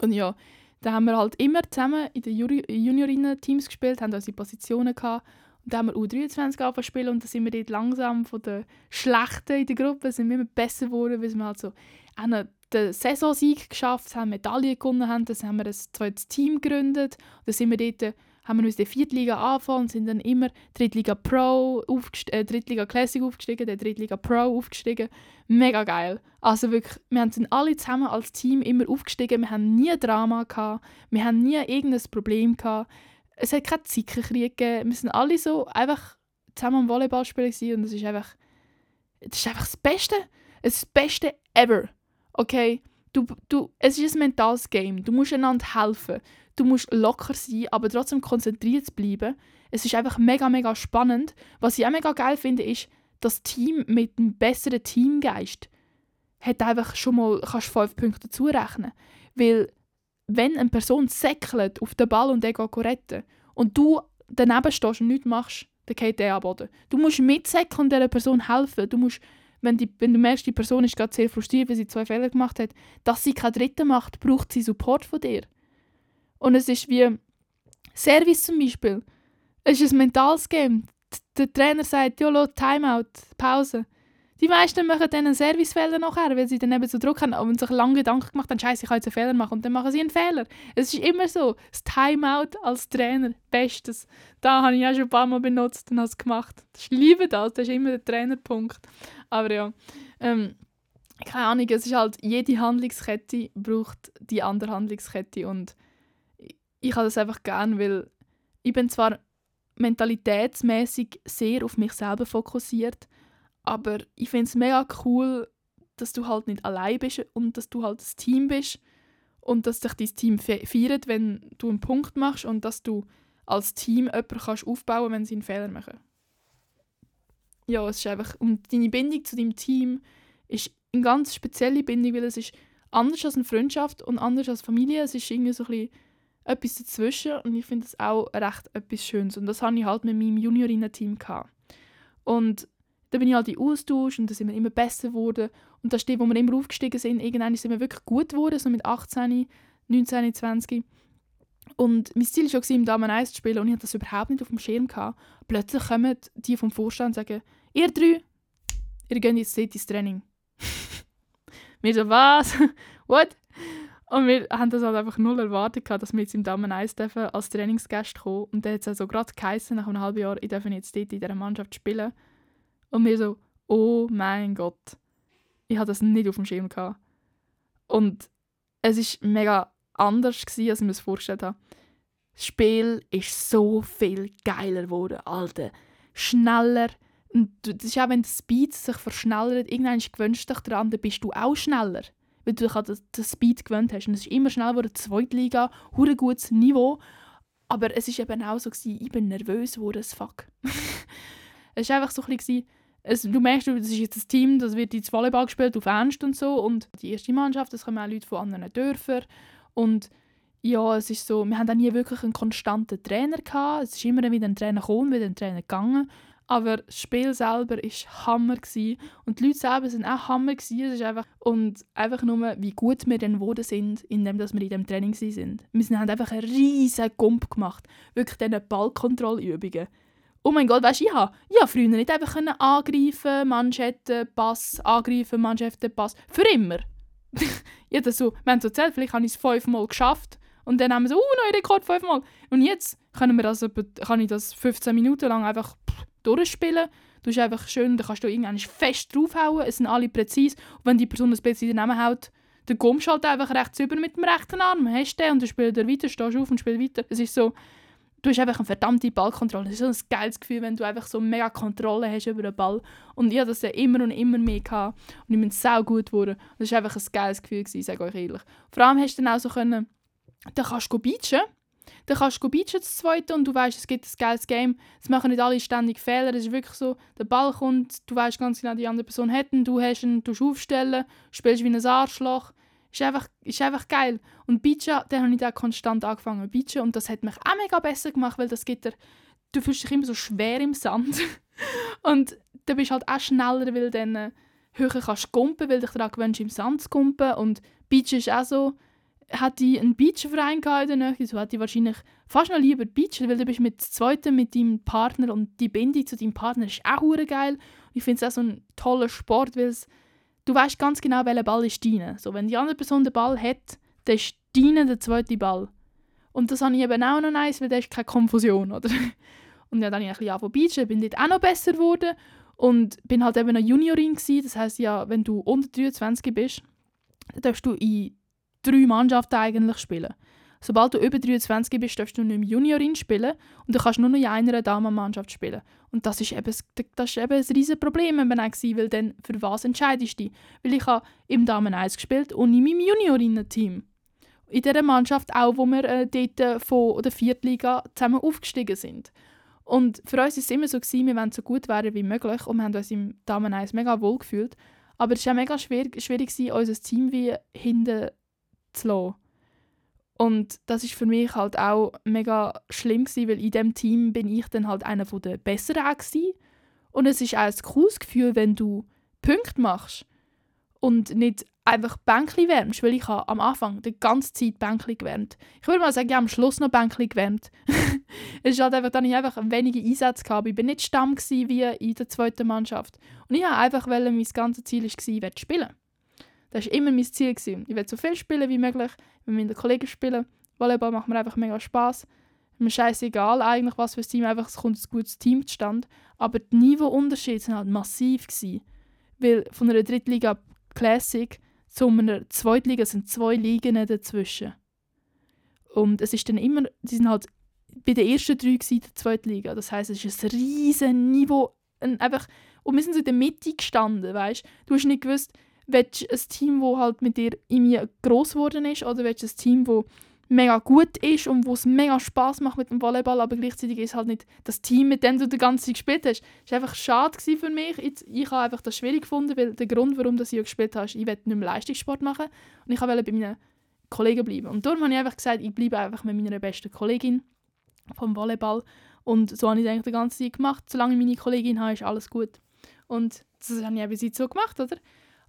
Und ja, Da haben wir halt immer zusammen in den Juniorinnen-Teams gespielt, haben unsere Positionen gehabt. Dann haben wir U23 angefangen spielen und dann sind wir dort langsam von den Schlechten in der Gruppe sind wir immer besser geworden, weil wir halt so auch den Saisonsieg geschafft haben, Medaillen gewonnen haben. Dann haben wir ein zweites Team gegründet. Und dann sind wir dort haben wir uns in der Viertliga angefangen und sind dann immer Drittliga Pro, äh, Drittliga Classic aufgestiegen, der Drittliga Pro aufgestiegen. Mega geil. Also wirklich, wir sind alle zusammen als Team immer aufgestiegen. Wir haben nie Drama gehabt, wir haben nie irgendein Problem gehabt. Es hat keinen Zickenkrieg gegeben. Wir sind alle so einfach zusammen am Volleyball spielen und es ist einfach, das ist einfach das Beste. Das Beste ever. Okay? Du, du, es ist ein mentales Game. Du musst einander helfen du musst locker sein, aber trotzdem konzentriert bleiben. Es ist einfach mega, mega spannend. Was ich auch mega geil finde, ist, das Team mit einem besseren Teamgeist hat einfach schon mal kannst fünf Punkte zurechnen. Weil, wenn eine Person säckelt auf den Ball und der geht retten und du daneben stehst und nichts machst, dann geht der am Boden. Du musst mitsäckeln und dieser Person helfen. Du musst, wenn, die, wenn du merkst, die Person ist gerade sehr frustriert, weil sie zwei Fehler gemacht hat, dass sie keinen Dritten macht, braucht sie Support von dir. Und es ist wie Service zum Beispiel. Es ist ein mentales Game. Der Trainer sagt, ja, Timeout, Pause. Die meisten machen dann einen Servicefehler nachher, weil sie dann eben so Druck haben und sich lange Gedanken gemacht haben, scheiße, ich kann jetzt einen Fehler machen und dann machen sie einen Fehler. Es ist immer so, das Timeout als Trainer, bestes. Da habe ich auch schon ein paar Mal benutzt und habe es gemacht. Ich liebe das, das ist immer der Trainerpunkt. Aber ja, ähm, keine Ahnung, es ist halt, jede Handlungskette braucht die andere Handlungskette und ich habe das einfach gern, weil ich bin zwar mentalitätsmäßig sehr auf mich selber fokussiert, aber ich finde es mega cool, dass du halt nicht allein bist und dass du halt das Team bist und dass sich dein Team fe feiert, wenn du einen Punkt machst und dass du als Team jemanden kannst aufbauen wenn sie einen Fehler machen. Ja, es ist einfach, und deine Bindung zu deinem Team ist eine ganz spezielle Bindung, weil es ist anders als eine Freundschaft und anders als Familie. Es ist irgendwie so ein bisschen etwas dazwischen und ich finde das auch recht etwas Schönes. Und das hatte ich halt mit meinem Juniorinnen-Team. Und da bin ich halt in Austausch und da sind wir immer besser geworden. Und das steht, wo wir immer aufgestiegen sind, irgendwann sind wir wirklich gut geworden, so mit 18, 19, 20. Und mein Ziel war schon, im Damen 1 zu spielen und ich hatte das überhaupt nicht auf dem Schirm. Gehabt. Plötzlich kommen die vom Vorstand und sagen, ihr drei, ihr geht jetzt ins Training. wir so, was? What? Und wir haben das halt einfach null erwartet, dass wir jetzt im Damen 1 dürfen als Trainingsgäste kommen. Und dann hat es also gerade geheißen, nach einem halben Jahr, ich darf jetzt dort in dieser Mannschaft spielen. Und wir so, oh mein Gott. Ich hatte das nicht auf dem Schirm. Gehabt. Und es war mega anders, gewesen, als ich mir das vorgestellt habe. Das Spiel ist so viel geiler geworden, Alter. Schneller. Und das ist auch, wenn der Speed sich verschnellert, irgendwann gewünscht dich daran, dann bist du auch schneller weil du dich an den Speed gewöhnt hast. Und es ist immer schnell geworden, Zweitliga, hure gutes Niveau. Aber es war eben auch so, gewesen, ich bin nervös geworden, fuck. es war einfach so ein bisschen, es, du merkst, das ist jetzt ein Team, das wird jetzt Volleyball gespielt auf Ernst und so. Und die erste Mannschaft, das kommen auch Leute von anderen Dörfern. Und ja, es ist so, wir haben auch nie wirklich einen konstanten Trainer gehabt. Es ist immer wieder ein Trainer gekommen, wieder ein Trainer gegangen. Aber das Spiel selber war Hammer. Gewesen. Und die Leute selber sind auch Hammer. Gewesen. Es ist einfach, und einfach nur, wie gut wir dann geworden sind, indem wir in diesem Training sind. Wir haben einfach einen riesen Gump gemacht. Wirklich diese Ballkontrollübungen. Oh mein Gott, weißt du, ich habe, ich habe früher nicht einfach angreifen, Manschetten, Pass, angreifen, Manschetten, Pass. Für immer. ja, das so, wir haben so erzählt, vielleicht habe ich es fünfmal geschafft. Und dann haben wir so, uh, neuer Rekord fünfmal. Und jetzt können wir das, kann ich das 15 Minuten lang einfach durchspielen. Du hast einfach schön, da kannst du irgendwann fest draufhauen, es sind alle präzise. Und wenn die Person ein bisschen daneben haut, dann kommst du halt einfach rechts über mit dem rechten Arm, hast den und dann spielt er weiter, stehst auf und spielst weiter. Es ist so, du hast einfach eine verdammte Ballkontrolle. Das ist so ein geiles Gefühl, wenn du einfach so mega Kontrolle hast über den Ball. Und ich hatte das ja immer und immer mehr gehabt. Und ich bin sau gut geworden. Das war einfach ein geiles Gefühl, sage ich euch ehrlich. Vor allem hast du dann auch so können, dann kannst du beachen dann kannst du beachen das zweite und du weißt, es gibt ein geiles Game. Es machen nicht alle ständig Fehler. Es ist wirklich so, der Ball kommt, du weißt ganz genau, die andere Person hat ihn, du hast ihn, du aufstellen, spielst wie ein Arschloch. Ist einfach, ist einfach geil. Und Beachen, dann habe ich da konstant angefangen Beachen und das hat mich auch mega besser gemacht, weil das gibt dir, du fühlst dich immer so schwer im Sand. und dann bist du halt auch schneller, weil dann äh, höher kannst du kumpen, weil dich daran gewöhnst, im Sand zu kumpen. Und Beachen ist auch so, hätte ich einen Beachverein gehabt in der so hätte ich wahrscheinlich fast noch lieber Beach, weil du bist mit zweiten mit deinem Partner und die Bindung zu deinem Partner ist auch geil. Und ich finde es auch so ein toller Sport, weil du weißt ganz genau, welcher Ball ist deiner. So, wenn die andere Person den Ball hat, dann ist deiner der zweite Ball. Und das habe ich eben auch noch nice, weil da ist keine Konfusion, oder? Und ja, dann habe ich ein bisschen angefangen bin dort auch noch besser geworden und bin halt eben eine Juniorin gewesen. Das heisst ja, wenn du unter 23 bist, dann darfst du in drei Mannschaften eigentlich spielen. Sobald du über 23 bist, darfst du nicht mehr Juniorin spielen und du kannst nur noch in einer Damenmannschaft spielen. Und das ist eben, das ist eben ein riesiges Problem, wenn man weil dann für was entscheidest du Weil ich habe im Damen 1 gespielt und in meinem Juniorinnen-Team. In dieser Mannschaft auch, wo wir äh, dort von der Viertliga zusammen aufgestiegen sind. Und für uns war es immer so, gewesen, wir wollen so gut werden wie möglich und wir haben uns im Damen 1 mega wohl gefühlt. Aber es war auch mega schwer, schwierig, gewesen, unser Team wie hinten zu lassen. Und das ist für mich halt auch mega schlimm gewesen, weil in dem Team bin ich dann halt einer der Besseren gewesen. Und es ist auch ein cooles Gefühl, wenn du Punkte machst und nicht einfach Bänkli wärmst, weil ich habe am Anfang die ganze Zeit Bänkli gewärmt. Ich würde mal sagen, ich habe am Schluss noch Bänkli gewärmt. es ist halt einfach, dann ich einfach wenige Einsätze gehabt. Ich bin nicht Stamm wie in der zweiten Mannschaft. Und ich habe einfach, weil mein ganzes Ziel war, werde spielen. Das war immer mein Ziel. Gewesen. Ich will so viel spielen wie möglich, mit meinen Kollegen spielen. Volleyball macht mir einfach mega Spass. Mir scheißegal eigentlich, was für ein Team, einfach es kommt ein gutes Team zustande. Aber die Niveauunterschiede waren halt massiv. Gewesen. Weil von einer Drittliga Classic zu einer Zweitliga sind zwei Ligen dazwischen. Und es ist dann immer, die sind halt bei den ersten drei in der Zweitliga. Das heißt, es ist ein riesen Niveau. Ein, einfach, und wir sind so in der Mitte gestanden, weißt du? hast nicht gewusst, willst du ein Team, das halt mit dir irgendwie gross geworden ist, oder willst du ein Team, das mega gut ist und wo es mega Spaß macht mit dem Volleyball, aber gleichzeitig ist halt nicht das Team, mit dem du die ganze Zeit gespielt hast. Das war einfach schade für mich. Jetzt, ich habe einfach das schwierig gefunden, weil der Grund, warum ich gespielt habe, ist, ich wollte nicht mehr Leistungssport machen und ich wollte bei meinen Kollegen bleiben. Und darum habe ich einfach gesagt, ich bleibe einfach mit meiner besten Kollegin vom Volleyball und so habe ich es eigentlich die ganze Zeit gemacht. Solange ich meine Kollegin habe, ist alles gut. Und das habe ich bis so gemacht, oder?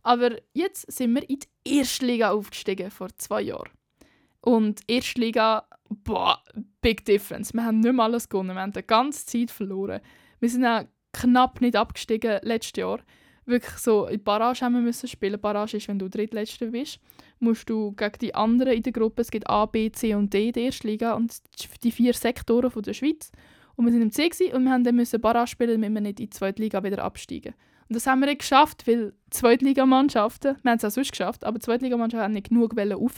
Aber jetzt sind wir in die erste Liga aufgestiegen, vor zwei Jahren. Und Erstliga, boah, big difference. Wir haben nicht mehr alles gewonnen, wir haben die ganze Zeit verloren. Wir sind auch knapp nicht abgestiegen letztes Jahr. Wirklich so, in Barrage haben wir müssen spielen. Barrage ist, wenn du Drittletzter bist, musst du gegen die anderen in der Gruppe, es gibt A, B, C und D in der Erstliga und die vier Sektoren von der Schweiz. Und wir sind im C und wir haben dann müssen Barrage spielen, damit wir nicht in die zweite Liga wieder absteigen. Und das haben wir nicht geschafft, weil Zweitligamannschaften, wir haben es auch sonst geschafft, aber Zweitligamannschaften haben nicht genug rauf.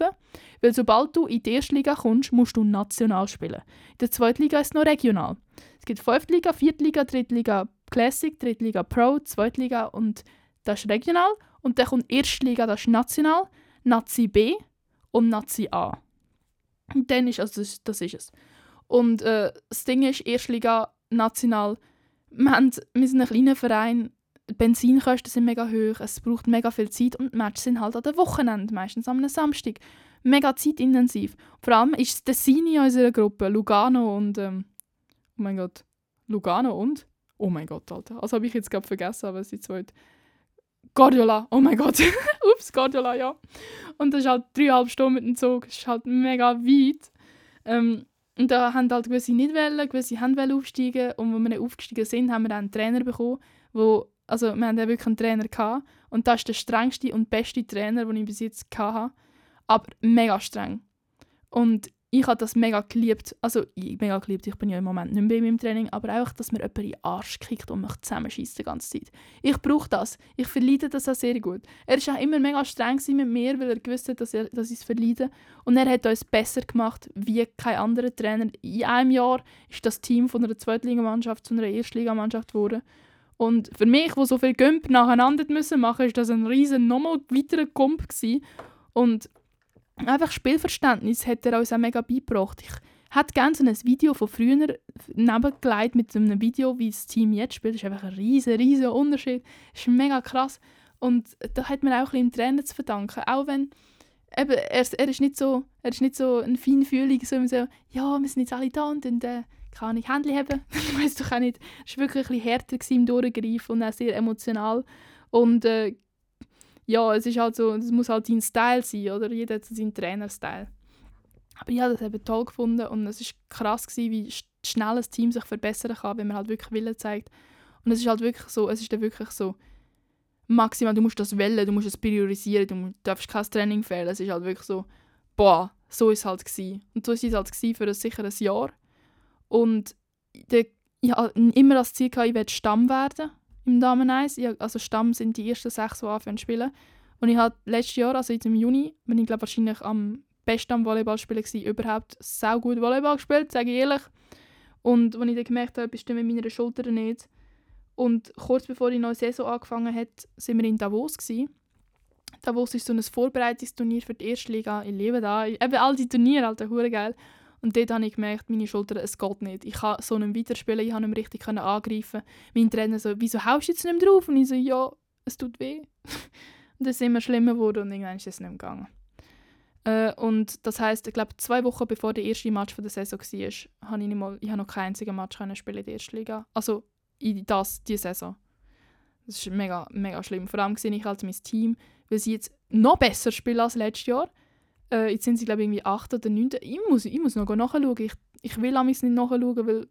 Weil sobald du in die erste Liga kommst, musst du national spielen. In der Zweitliga ist es noch regional. Es gibt Fünftliga, Viertliga, Drittliga Classic, Drittliga Pro, Zweitliga und das ist regional. Und dann kommt Erstliga, das ist national, Nazi B und Nazi A. Und dann ist, also das, das ist es. Und äh, das Ding ist, Erstliga, national, wir, haben, wir sind ein kleiner Verein, die Benzinkosten sind mega hoch, es braucht mega viel Zeit und die Matches sind halt an den Wochenenden, meistens am Samstag. Mega zeitintensiv. Vor allem ist das Tessin in unserer Gruppe, Lugano und... Ähm, oh mein Gott. Lugano und? Oh mein Gott, Alter. Also habe ich jetzt gerade vergessen, aber es ist zweite. Guardiola, oh mein Gott. Ups, Guardiola, ja. Und das ist halt dreieinhalb Stunden mit dem Zug. Das ist halt mega weit. Ähm, und da haben halt gewisse nicht wollen, gewisse haben wollen aufsteigen. Und als wir nicht aufgestiegen sind, haben wir dann einen Trainer bekommen, der also wir hatten ja wirklich einen Trainer gehabt, und das ist der strengste und beste Trainer, den ich bis jetzt hatte. Aber mega streng. Und ich habe das mega geliebt. Also, ich mega geliebt, ich bin ja im Moment nicht mehr bei meinem Training, aber auch, dass mir jemand in den Arsch kickt und mich zusammenschießt die ganze Zeit. Ich brauche das. Ich verleide das auch sehr gut. Er war auch immer mega streng mit mir, weil er gewusst dass, er, dass ich es verleide. Und er hat uns besser gemacht wie kein anderer Trainer. In einem Jahr ist das Team von einer Zweitligamannschaft zu einer Erstligamannschaft geworden. Und für mich, wo so viele Gump nacheinander müssen machen, ist das ein riesen nochmal weiterer Gump gewesen. Und einfach Spielverständnis hat er uns auch mega beigebracht. Ich hätte gerne so ein Video von früher nebengelegt mit einem Video, wie das Team jetzt spielt. Das ist einfach ein riesen, riesen Unterschied. Das ist mega krass. Und da hat man auch ein bisschen im Trainer zu verdanken. Auch wenn eben, er, er, ist nicht so, er ist nicht so ein feinfühliger, so, so ja, wir sind jetzt alle da und dann äh, kann ich Händchen haben. ich weiß doch auch nicht. Es war wirklich ein bisschen härter im Durchgreifen und auch sehr emotional. Und äh, ja, es ist halt so, es muss halt dein Style sein, oder? Jeder hat so seinen Trainerstyle. Aber ich habe das eben toll gefunden und es war krass, gewesen, wie schnell ein Team sich verbessern kann, wenn man halt wirklich Wille zeigt. Und es ist halt wirklich so, es ist dann wirklich so, maximal, du musst das wählen, du musst es priorisieren, du darfst kein Training fehlen. Es ist halt wirklich so, boah, so ist es halt gewesen. Und so ist es halt für ein sicheres Jahr. Und der, ich hatte immer das Ziel, gehabt, ich werde Stamm werden im Damen 1. Ich, also Stamm sind die ersten sechs, die anfangen zu spielen. Und ich hatte letztes Jahr, also jetzt im Juni, bin ich glaube wahrscheinlich am besten am Volleyball spielen gewesen, überhaupt sau gut Volleyball gespielt, sage ich ehrlich. Und als ich dann gemerkt habe, ist mit meiner Schulter nicht. Und kurz bevor die neue Saison angefangen hat, sind wir in Davos gewesen. Davos ist so ein Vorbereitungsturnier für die erste Liga. Ich liebe da. Eben all die Turniere, Alter, hure geil. Und dort habe ich gemerkt, meine Schulter, es geht nicht. Ich kann so nicht weiterspielen, ich konnte nicht richtig angreifen. Mein Trainer so, wieso haust du jetzt nicht mehr drauf? Und ich so, ja, es tut weh. und es ist immer schlimmer geworden und irgendwann ist es nicht mehr gegangen. Äh, und das heisst, ich glaube, zwei Wochen bevor der erste Match von der Saison war, habe ich, nicht mal, ich habe noch keinen einzigen Match spielen in der ersten Liga. Also in das, diese Saison. Das ist mega, mega schlimm. Vor allem sehe ich halt mein Team, weil sie jetzt noch besser spielen als letztes Jahr. Äh, jetzt sind sie, glaube ich, irgendwie 8 oder 9. Ich muss, ich muss noch nachschauen. Ich, ich will nicht nachschauen, weil,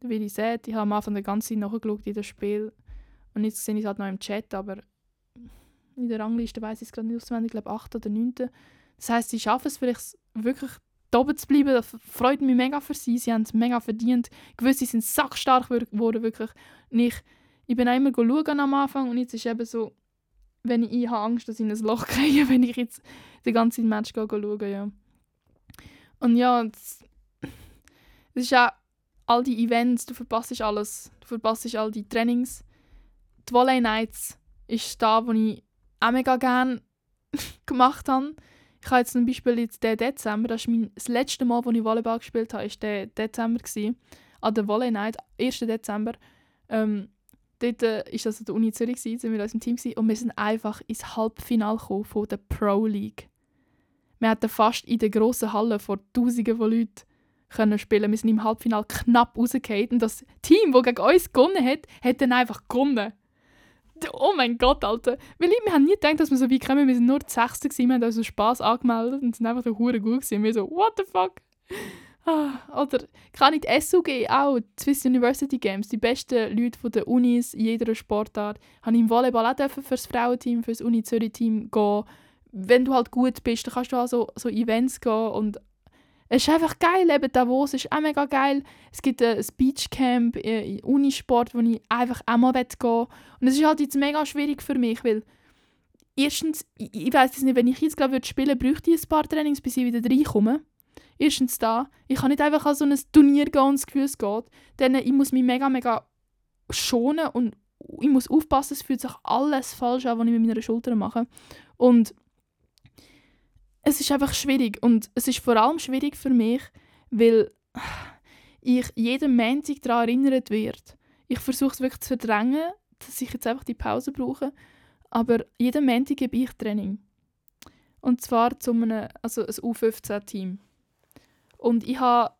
wie ich sehe, ich habe am Anfang die ganze Zeit nachgeschaut in das Spiel. Und jetzt sehe ich es halt noch im Chat, aber in der Rangliste weiß ich es gerade nicht auswendig. Ich glaube 8 oder 9. Das heisst, sie schaffen es vielleicht wirklich oben zu bleiben. Das freut mich mega für sie. Sie haben es mega verdient. Gewisse sind sackstark geworden, wirklich. Und ich, ich bin auch immer am Anfang und jetzt ist eben so, wenn ich, ich habe Angst, dass ich in ein Loch kriege, wenn ich jetzt den ganzen Match gehe, schauen ja. Und ja, es ist auch all die Events, du verpasst alles. Du verpasst all die Trainings. Die Volley Nights ist da, wo ich auch mega gerne gemacht habe. Ich habe jetzt zum Beispiel jetzt den Dezember, das ist mein, das letzte Mal, wo ich Volleyball gespielt habe, war der Dezember. Gewesen, an der Volley Night, 1. Dezember. Ähm, dort war äh, das an der Uni Zürich, gewesen, sind wir in unserem Team und wir sind einfach ins Halbfinale von der Pro League. Wir hatten fast in der grossen Halle vor Tausenden von Leuten können spielen. Wir sind im Halbfinale knapp rausgefallen und das Team, das gegen uns gewonnen hat, hat dann einfach gewonnen oh mein Gott, Alter. Weil ich, wir haben nie gedacht, dass wir so weit kommen. Wir sind nur die Sechste gewesen, wir haben uns so Spass angemeldet und sind einfach so hure gut gewesen. Wir so, what the fuck? Ah, oder kann ich die SUG auch, die Swiss University Games, die besten Leute von den Unis in jeder Sportart, habe ich im Volleyball auch für das Frauenteam, für das Uni Zürich Team gehen. Wenn du halt gut bist, dann kannst du auch so, so Events gehen und es ist einfach geil, eben Davos ist auch mega geil. Es gibt ein Beachcamp in Unisport, wo ich einfach auch mal gehen will. Und es ist halt jetzt mega schwierig für mich, weil erstens, ich, ich weiß nicht, wenn ich jetzt ich spielen würde, bräuchte ich ein paar Trainings, bis ich wieder reinkomme. Erstens da, ich kann nicht einfach an so ein Turnier gehen und das Gefühl, es geht. Dann, ich muss mich mega, mega schonen und ich muss aufpassen, es fühlt sich alles falsch an, was ich mit meiner Schulter mache. Und es ist einfach schwierig und es ist vor allem schwierig für mich, weil ich jeden Montag daran erinnert werde. Ich versuche es wirklich zu verdrängen, dass ich jetzt einfach die Pause brauche, aber jeden Montag gebe ich Training. Und zwar zu einem, also ein U15-Team. Und ich habe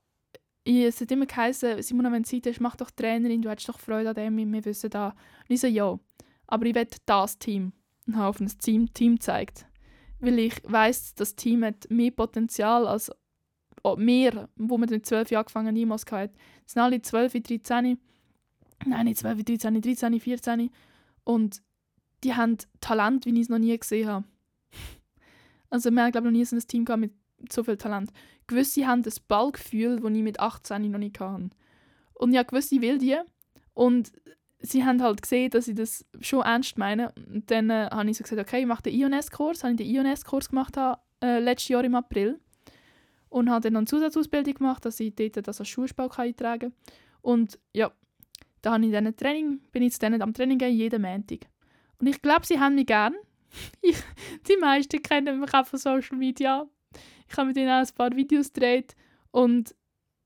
es hat immer geheißen, Simona, wenn du Zeit hast, mach doch Trainerin, du hättest doch Freude an dem, wir wissen da. Und ich so, ja, aber ich will das Team. Und habe auf ein Team, Team gezeigt weil ich weiß, das Team hat mehr Potenzial als mehr, wo wir mit 12 Jahren angefangen niemals hatten. Es sind alle 12, 13, nein, nicht 12, 13, 13, 14 und die haben Talent, wie ich es noch nie gesehen habe. Also wir haben glaube ich noch nie so ein Team gehabt mit so viel Talent. Gewisse haben das Ballgefühl, das ich mit 18 noch nicht hatte. Und ja, gewisse will die und sie haben halt gesehen, dass ich das schon ernst meine. Und dann äh, habe ich so gesagt, okay, ich mache den IONS-Kurs. Habe ich den IONS-Kurs gemacht äh, letztes Jahr im April. Und habe dann noch eine Zusatzausbildung gemacht, dass ich dort das als Schulspau eintragen kann. Und ja, da habe ich dann Training, bin ich zu denen am Training gehen, jeden Montag. Und ich glaube, sie haben mich gern. die meisten kennen mich auch von Social Media. Ich habe mit ihnen auch ein paar Videos gedreht. Und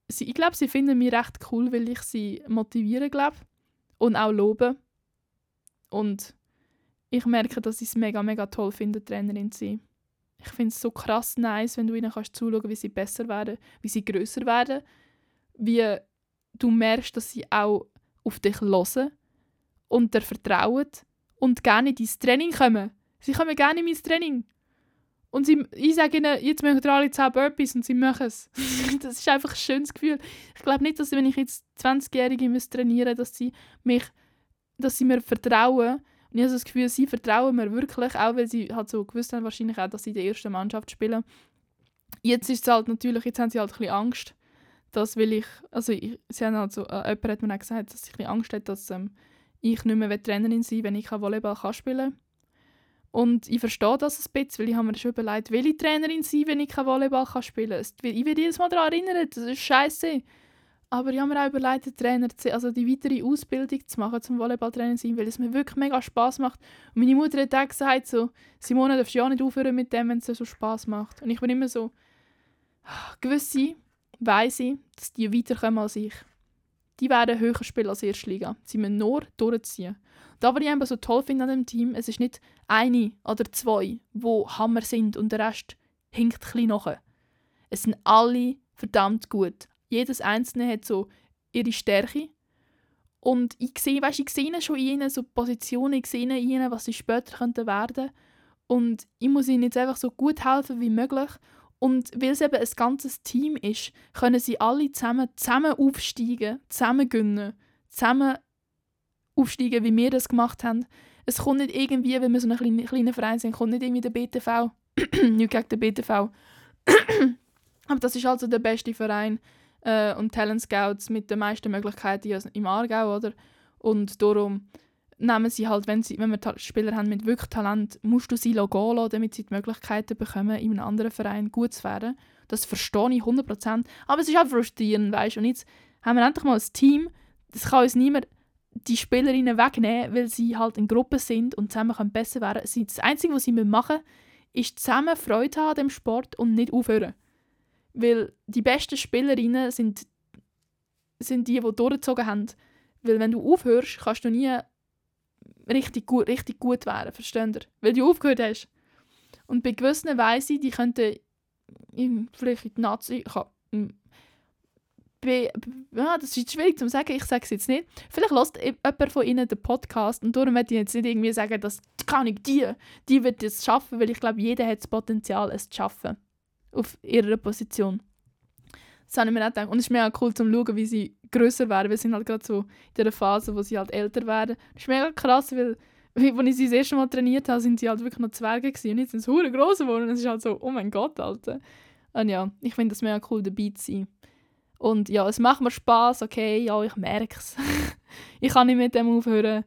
sie, ich glaube, sie finden mich recht cool, weil ich sie motiviere, glaube und auch loben. Und ich merke, dass ich es mega, mega toll finde, Trainerin zu sein. Ich finde es so krass nice, wenn du ihnen kannst zuschauen wie sie besser werden, wie sie größer werden, wie du merkst, dass sie auch auf dich hören und dir vertrauen und gerne in dein Training kommen. Sie kommen gerne in mein Training. Und sie, ich sage ihnen, jetzt machen wir alle 10 Burpees und sie machen es. das ist einfach ein schönes Gefühl. Ich glaube nicht, dass wenn ich jetzt 20-Jährige trainieren muss, dass sie mich, dass sie mir vertrauen. Und ich habe das Gefühl, sie vertrauen mir wirklich, auch weil sie halt so gewusst haben, wahrscheinlich auch, dass sie in der ersten Mannschaft spielen. Jetzt ist es halt natürlich, jetzt haben sie halt ein bisschen Angst, dass will ich, also ich, sie haben halt so, äh, jemand hat mir auch gesagt, dass sie ein bisschen Angst hat, dass ähm, ich nicht mehr Trainerin sein wenn ich Volleyball kann spielen kann. Und ich verstehe das ein bisschen, weil ich habe mir schon überlegt, welche Trainerin sein, wenn ich kein Volleyball kann spielen kann. Ich werde jedes Mal daran erinnern, das ist scheiße. Aber ich habe mir auch überlegt, den Trainer zu, also die weitere Ausbildung zu machen zum Volleyballtrainer sein, weil es mir wirklich mega Spaß macht. Und meine Mutter hat auch gesagt, so, Simone, darfst du ja nicht aufhören mit dem, wenn es so Spaß macht. Und ich bin immer so, gewisse weiss ich, dass die weiterkommen als ich. Die werden höher spielen als Erstliga. Sie müssen nur durchziehen. Da, was ich einfach so toll finde an dem Team, es ist nicht eine oder zwei, wo Hammer sind und der Rest hinkt ein nach. Es sind alle verdammt gut. Jedes Einzelne hat so ihre Stärke. Und ich sehe, weißt, ich sehe schon in ihnen so Positionen, ich sehe in ihnen, was sie später könnten werden Und ich muss ihnen jetzt einfach so gut helfen wie möglich. Und weil es eben ein ganzes Team ist, können sie alle zusammen, zusammen aufsteigen, zusammen gönnen, zusammen aufsteigen, wie wir das gemacht haben. Es kommt nicht irgendwie, wenn wir so ein kleiner, kleiner Verein sind, kommt nicht irgendwie der BTV, nicht gegen den BTV. Aber das ist also der beste Verein äh, und Talent Scouts mit den meisten Möglichkeiten im Aargau, oder? Und darum nehmen sie halt, wenn, sie, wenn wir Spieler haben mit wirklich Talent, musst du sie gehen lassen, damit sie die Möglichkeiten bekommen, in einem anderen Verein gut zu werden. Das verstehe ich 100%. Aber es ist halt frustrierend, weißt du. Und jetzt haben wir endlich mal ein Team, das kann uns niemand die Spielerinnen wegnehmen, weil sie halt in Gruppen sind und zusammen können besser werden können. Das Einzige, was sie machen müssen, ist zusammen Freude haben an dem Sport und nicht aufhören. Weil die besten Spielerinnen sind, sind die, die durchgezogen haben. Weil wenn du aufhörst, kannst du nie richtig gut, richtig gut werden, versteht ihr? Weil du aufgehört hast. Und bei gewissen weiss ich, die könnten vielleicht in die Nazi... Ja, das ist schwierig zu sagen, ich sage es jetzt nicht. Vielleicht lässt jemand von ihnen den Podcast und darum möchte ich jetzt nicht irgendwie sagen, dass kann ich die, die wird es schaffen, weil ich glaube, jeder hat das Potenzial, es zu schaffen. Auf ihrer Position. Das habe ich mir auch gedacht. Und es ist mega cool zu schauen, wie sie grösser werden. Wir sind halt gerade so in der Phase, wo sie halt älter werden. Das ist mega krass, weil als ich sie das erste Mal trainiert habe, sind sie halt wirklich noch Zwerge gewesen. Und jetzt sind sie hure groß geworden. Es ist halt so, oh mein Gott, Alter. Und ja, ich finde das mega cool, dabei zu sein. Und ja, es macht mir Spaß, okay, ja, ich merke es. ich kann nicht mit dem aufhören.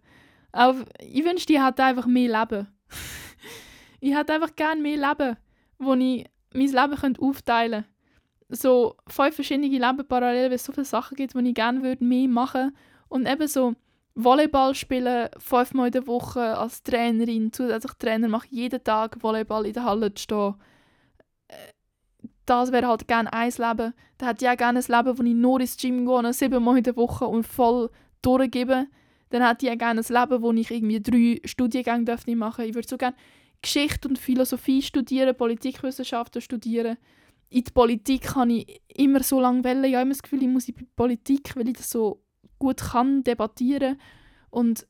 Auch, ich wünschte, ich hätte einfach mehr Leben. ich hätte einfach gerne mehr Leben, wo ich mein Leben könnte aufteilen könnte. So fünf verschiedene Leben parallel, weil es so viele Sachen gibt, die ich gerne würde mehr machen Und eben so Volleyball spielen, fünfmal in der Woche als Trainerin, zusätzlich Trainer mache jeden Tag Volleyball in der Halle zu stehen das wäre halt gerne ein Leben. Da hätte ich auch gerne ein Leben, wo ich nur ins Gym gehe, siebenmal in der Woche und voll durchgebe. Dann hätte ich auch gerne ein Leben, wo ich irgendwie drei Studiengänge dürfte machen Ich würde so gerne Geschichte und Philosophie studieren, Politikwissenschaften studieren. In die Politik kann ich immer so lange wählen. Ich habe immer das Gefühl, ich muss in die Politik, weil ich das so gut kann, debattieren. Und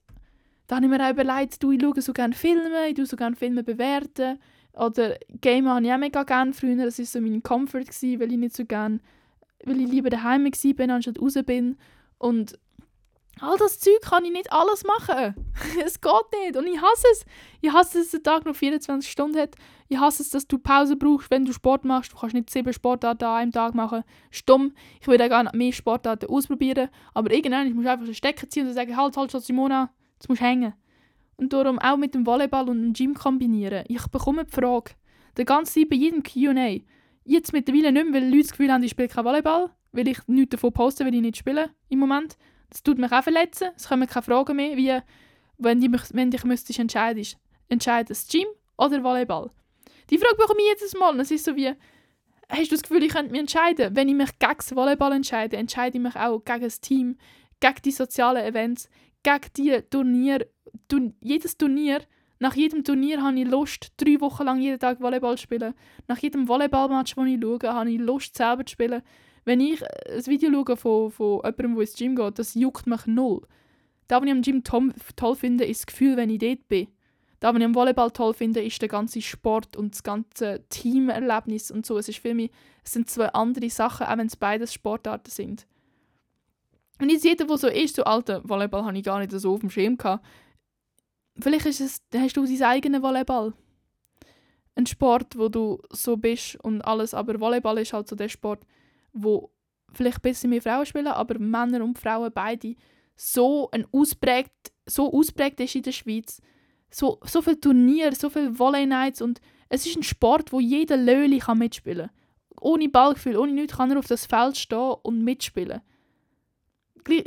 da habe ich mir auch überlegt, du, ich schaue so gerne Filme, ich schaue so gerne Filme bewerten. Oder Game habe ich auch mega gerne früher. Das war so mein Comfort, gewesen, weil ich nicht so gerne, weil ich lieber daheim war, anstatt raus bin. Und all das Zeug kann ich nicht alles machen. es geht nicht. Und ich hasse es. Ich hasse es, dass der Tag noch 24 Stunden hat. Ich hasse es, dass du Pause brauchst, wenn du Sport machst. Du kannst nicht sieben Sportarten an einem Tag machen. Stumm. Ich würde auch gerne mehr Sportarten ausprobieren. Aber irgendwann ich muss einfach den Stecker ziehen und sagen, halt, halt, Simona, jetzt musst du hängen und darum auch mit dem Volleyball und dem Gym kombinieren. Ich bekomme die Frage, der ganze Zeit bei jedem Q&A, jetzt mittlerweile nicht mehr, weil Leute das Gefühl haben, ich spiele kein Volleyball, weil ich nichts davon poste, weil ich nicht spiele im Moment. Das tut mich auch verletzen. Es kommen keine Fragen mehr, wie wenn, die, wenn dich müsstest entscheiden das Gym oder Volleyball. Die Frage bekomme ich jedes Mal. Es ist so wie, hast du das Gefühl, ich könnte mich entscheiden? Wenn ich mich gegen das Volleyball entscheide, entscheide ich mich auch gegen das Team, gegen die sozialen Events, gegen die Turniere jedes Turnier, nach jedem Turnier habe ich Lust, drei Wochen lang jeden Tag Volleyball zu spielen. Nach jedem Volleyballmatch, das ich schaue, habe ich Lust, selber zu spielen. Wenn ich ein Video schaue von, von jemandem, der ins Gym geht, das juckt mich null. Das, was ich am Gym toll, finde, ist das Gefühl, wenn ich dort bin. Das, was ich am Volleyball toll finde, ist der ganze Sport und das ganze Teamerlebnis und so. Es ist für mich, es sind zwei andere Sachen, auch wenn es beides Sportarten sind. Und jetzt jeder, der so ist, so alter Volleyball habe ich gar nicht so auf dem Schirm gehabt. Vielleicht ist es, hast du deinen eigenen Volleyball. Ein Sport, wo du so bist und alles, aber Volleyball ist halt so der Sport, wo vielleicht ein bisschen mehr Frauen spielen, aber Männer und Frauen beide so ein ausprägt, so ausprägt ist in der Schweiz. So, so viele Turniere, so viele Volley-Nights und es ist ein Sport, wo jeder Löli kann mitspielen kann. Ohne Ballgefühl, ohne nichts kann er auf das Feld stehen und mitspielen.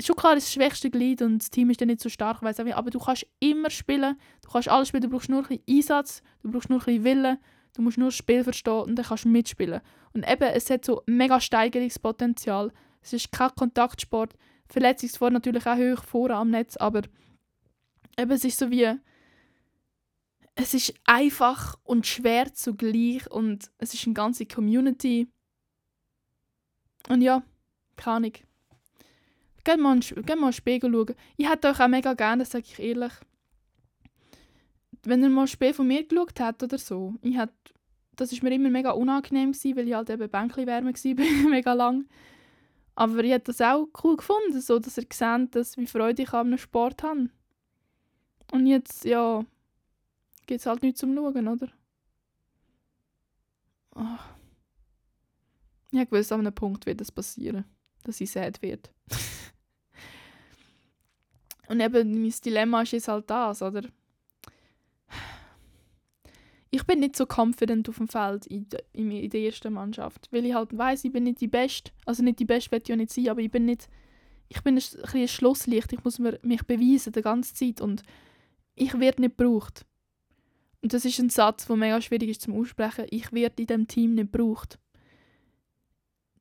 Schon klar ist das schwächste Glied und das Team ist dann nicht so stark, weiss aber du kannst immer spielen, du kannst alles spielen, du brauchst nur ein bisschen Einsatz, du brauchst nur ein bisschen Willen, du musst nur das Spiel verstehen und dann kannst du mitspielen. Und eben, es hat so mega Steigerungspotenzial. Es ist kein Kontaktsport. Verletzungsgefahr natürlich auch hoch vor am Netz, aber eben, es ist so wie es ist einfach und schwer zugleich und es ist eine ganze Community. Und ja, keine Ahnung. Geht mal, geht mal in den Spiegel schauen. Ich hätte euch auch mega gerne, das sage ich ehrlich. Wenn ihr mal ein Spiel von mir geschaut habt oder so, ich hätte, das ist mir immer mega unangenehm gewesen, weil ich halt eben Bänkli-Wärme war, mega lang. Aber ich hätte das auch cool gefunden, so dass ihr seht, dass, wie Freude ich an einem Sport habe. Und jetzt, ja, gibt es halt nichts zum Schauen, oder? Oh. Ich wusste, an einem Punkt wird das passieren, dass ich sad wird. Und eben, mein Dilemma ist jetzt halt das, oder? Ich bin nicht so confident auf dem Feld in, de, in, in der ersten Mannschaft, weil ich halt weiß, ich bin nicht die Beste. Also nicht die Beste ich ja nicht sein, aber ich bin nicht... Ich bin ein, ein, ein Schlusslicht, ich muss mich beweisen die ganze Zeit und ich werde nicht gebraucht. Und das ist ein Satz, der mega schwierig ist zum Aussprechen. Ich werde in diesem Team nicht gebraucht.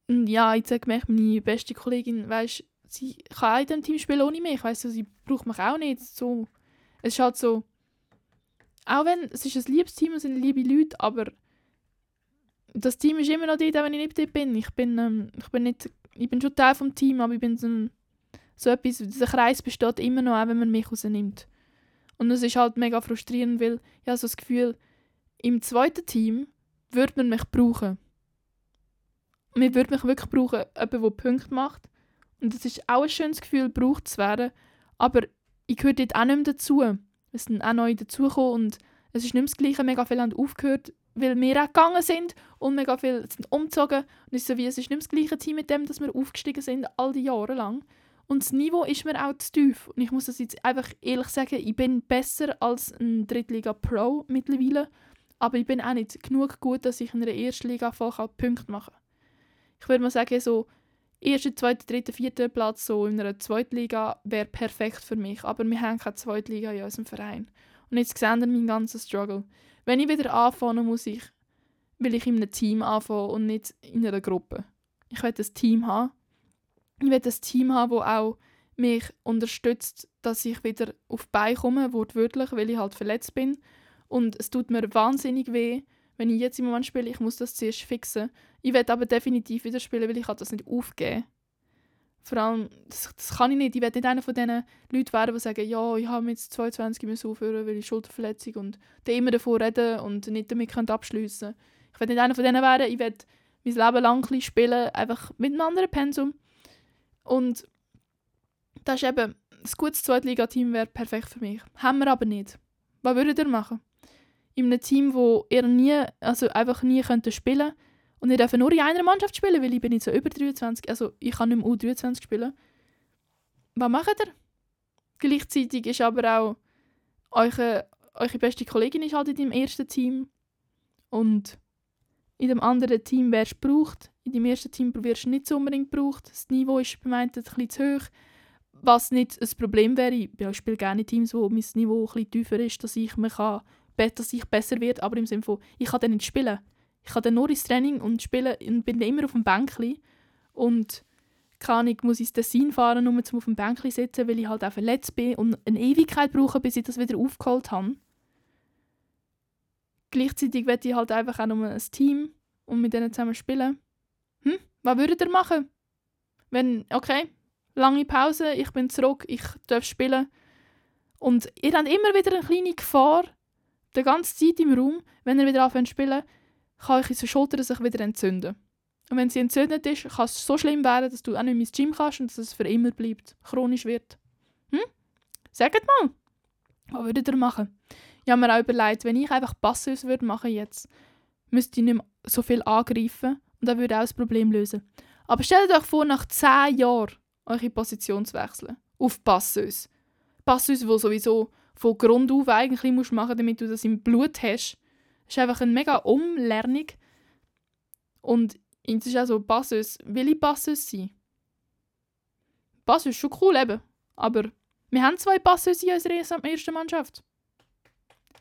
Und ja, jetzt sagt mir meine beste Kollegin, weißt, sie kann auch in diesem Team spielen ohne mich. Weißt du, sie braucht mich auch nicht. So, es ist halt so, auch wenn es ist ein liebes Team, es sind liebe Leute, aber das Team ist immer noch dort, wenn ich nicht dort bin. Ich bin, ähm, ich bin nicht, ich bin schon Teil vom Team, aber ich bin so, ein, so etwas, dieser Kreis besteht immer noch, auch wenn man mich rausnimmt. Und es ist halt mega frustrierend, weil ich habe so das Gefühl, im zweiten Team würde man mich brauchen. Man würde mich wirklich brauchen, jemand, der Punkte macht. Und es ist auch ein schönes Gefühl, gebraucht zu werden. Aber ich gehöre dort auch nicht mehr dazu. Es sind auch neue dazugekommen und es ist nicht mehr das Gleiche. Mega viele haben aufgehört, weil wir auch gegangen sind und mega viele sind umgezogen. Und es ist so wie, es ist nicht mehr das gleiche Team mit dem, dass wir aufgestiegen sind, all die Jahre lang. Und das Niveau ist mir auch zu tief. Und ich muss das jetzt einfach ehrlich sagen, ich bin besser als ein Drittliga-Pro mittlerweile. Aber ich bin auch nicht genug gut, dass ich in einer Erstliga voll Punkte machen kann. Ich würde mal sagen, so erster, zweiter, dritter, vierter Platz so in einer Zweitliga wäre perfekt für mich. Aber wir haben keine Zweitliga in unserem Verein. Und jetzt sehen wir meinen ganzen Struggle. Wenn ich wieder anfange, muss ich, will ich in einem Team anfangen und nicht in einer Gruppe. Ich will ein Team haben, ich will ein Team haben, das auch mich unterstützt, dass ich wieder auf die Beine komme, wortwörtlich, weil ich halt verletzt bin. Und es tut mir wahnsinnig weh, wenn ich jetzt im Moment spiele, ich muss das zuerst fixen. Ich werde aber definitiv wieder spielen, weil ich das nicht aufgeben Vor allem, das, das kann ich nicht. Ich werde nicht einer von diesen Leuten werden, die sagen, ja, ich habe jetzt 22 müssen aufhören, weil ich Schulterverletzung und die immer davor reden und nicht damit abschliessen Ich werde nicht einer von denen werden. Ich werde mein Leben lang spielen, einfach mit einem anderen Pensum. Und das ist eben, ein gutes Zweitligateam wäre perfekt für mich. Haben wir aber nicht. Was würdet ihr machen? In einem Team, wo ihr nie, also einfach nie könnt spielen und ihr dürft nur in einer Mannschaft spielen, weil ich bin jetzt so über 23, also ich kann nicht mehr U23 spielen. Was macht ihr? Gleichzeitig ist aber auch eure, eure beste Kollegin ist halt in deinem ersten Team und in dem anderen Team wärst du gebraucht. In dem ersten Team wirst du nicht so unbedingt gebraucht. Das Niveau ist bei mir ein bisschen zu hoch. Was nicht ein Problem wäre, ich spiele gerne Teams, wo mein Niveau ein bisschen tiefer ist, dass ich, mich kann, dass ich besser werde, aber im Sinne von, ich kann dann nicht spielen. Ich kann dann nur ins Training und spielen und bin dann immer auf dem Bänkli. Und kann ich muss ins Tessin fahren, um auf dem Bänkli zu sitzen, weil ich halt auch verletzt bin und eine Ewigkeit brauche, bis ich das wieder aufgeholt habe gleichzeitig möchte ich halt einfach auch nur ein Team und mit denen zusammen spielen. Hm? Was würdet ihr machen? Wenn, okay, lange Pause, ich bin zurück, ich darf spielen. Und ihr habt immer wieder eine kleine Gefahr, die ganze Zeit im Raum, wenn ihr wieder anfängt zu spielen, kann eure Schulter sich wieder entzünden. Und wenn sie entzündet ist, kann es so schlimm werden, dass du auch nicht mehr ins Gym kannst und dass es für immer bleibt, chronisch wird. Hm? Sagt mal, was würdet ihr machen? Ich habe mir auch überlegt, wenn ich einfach Passus würde machen jetzt, müsste ich nicht mehr so viel angreifen und das würde auch das Problem lösen. Aber stellt euch vor, nach 10 Jahren eure Position zu wechseln. Auf Passus. Passus, wo sowieso von Grund auf eigentlich musst machen damit du das im Blut hast. Das ist einfach eine mega Umlernung. Und es ist auch so, Passus, will ich Passus sein? Passus ist schon cool eben, aber wir haben zwei Passus in unserer ersten Mannschaft.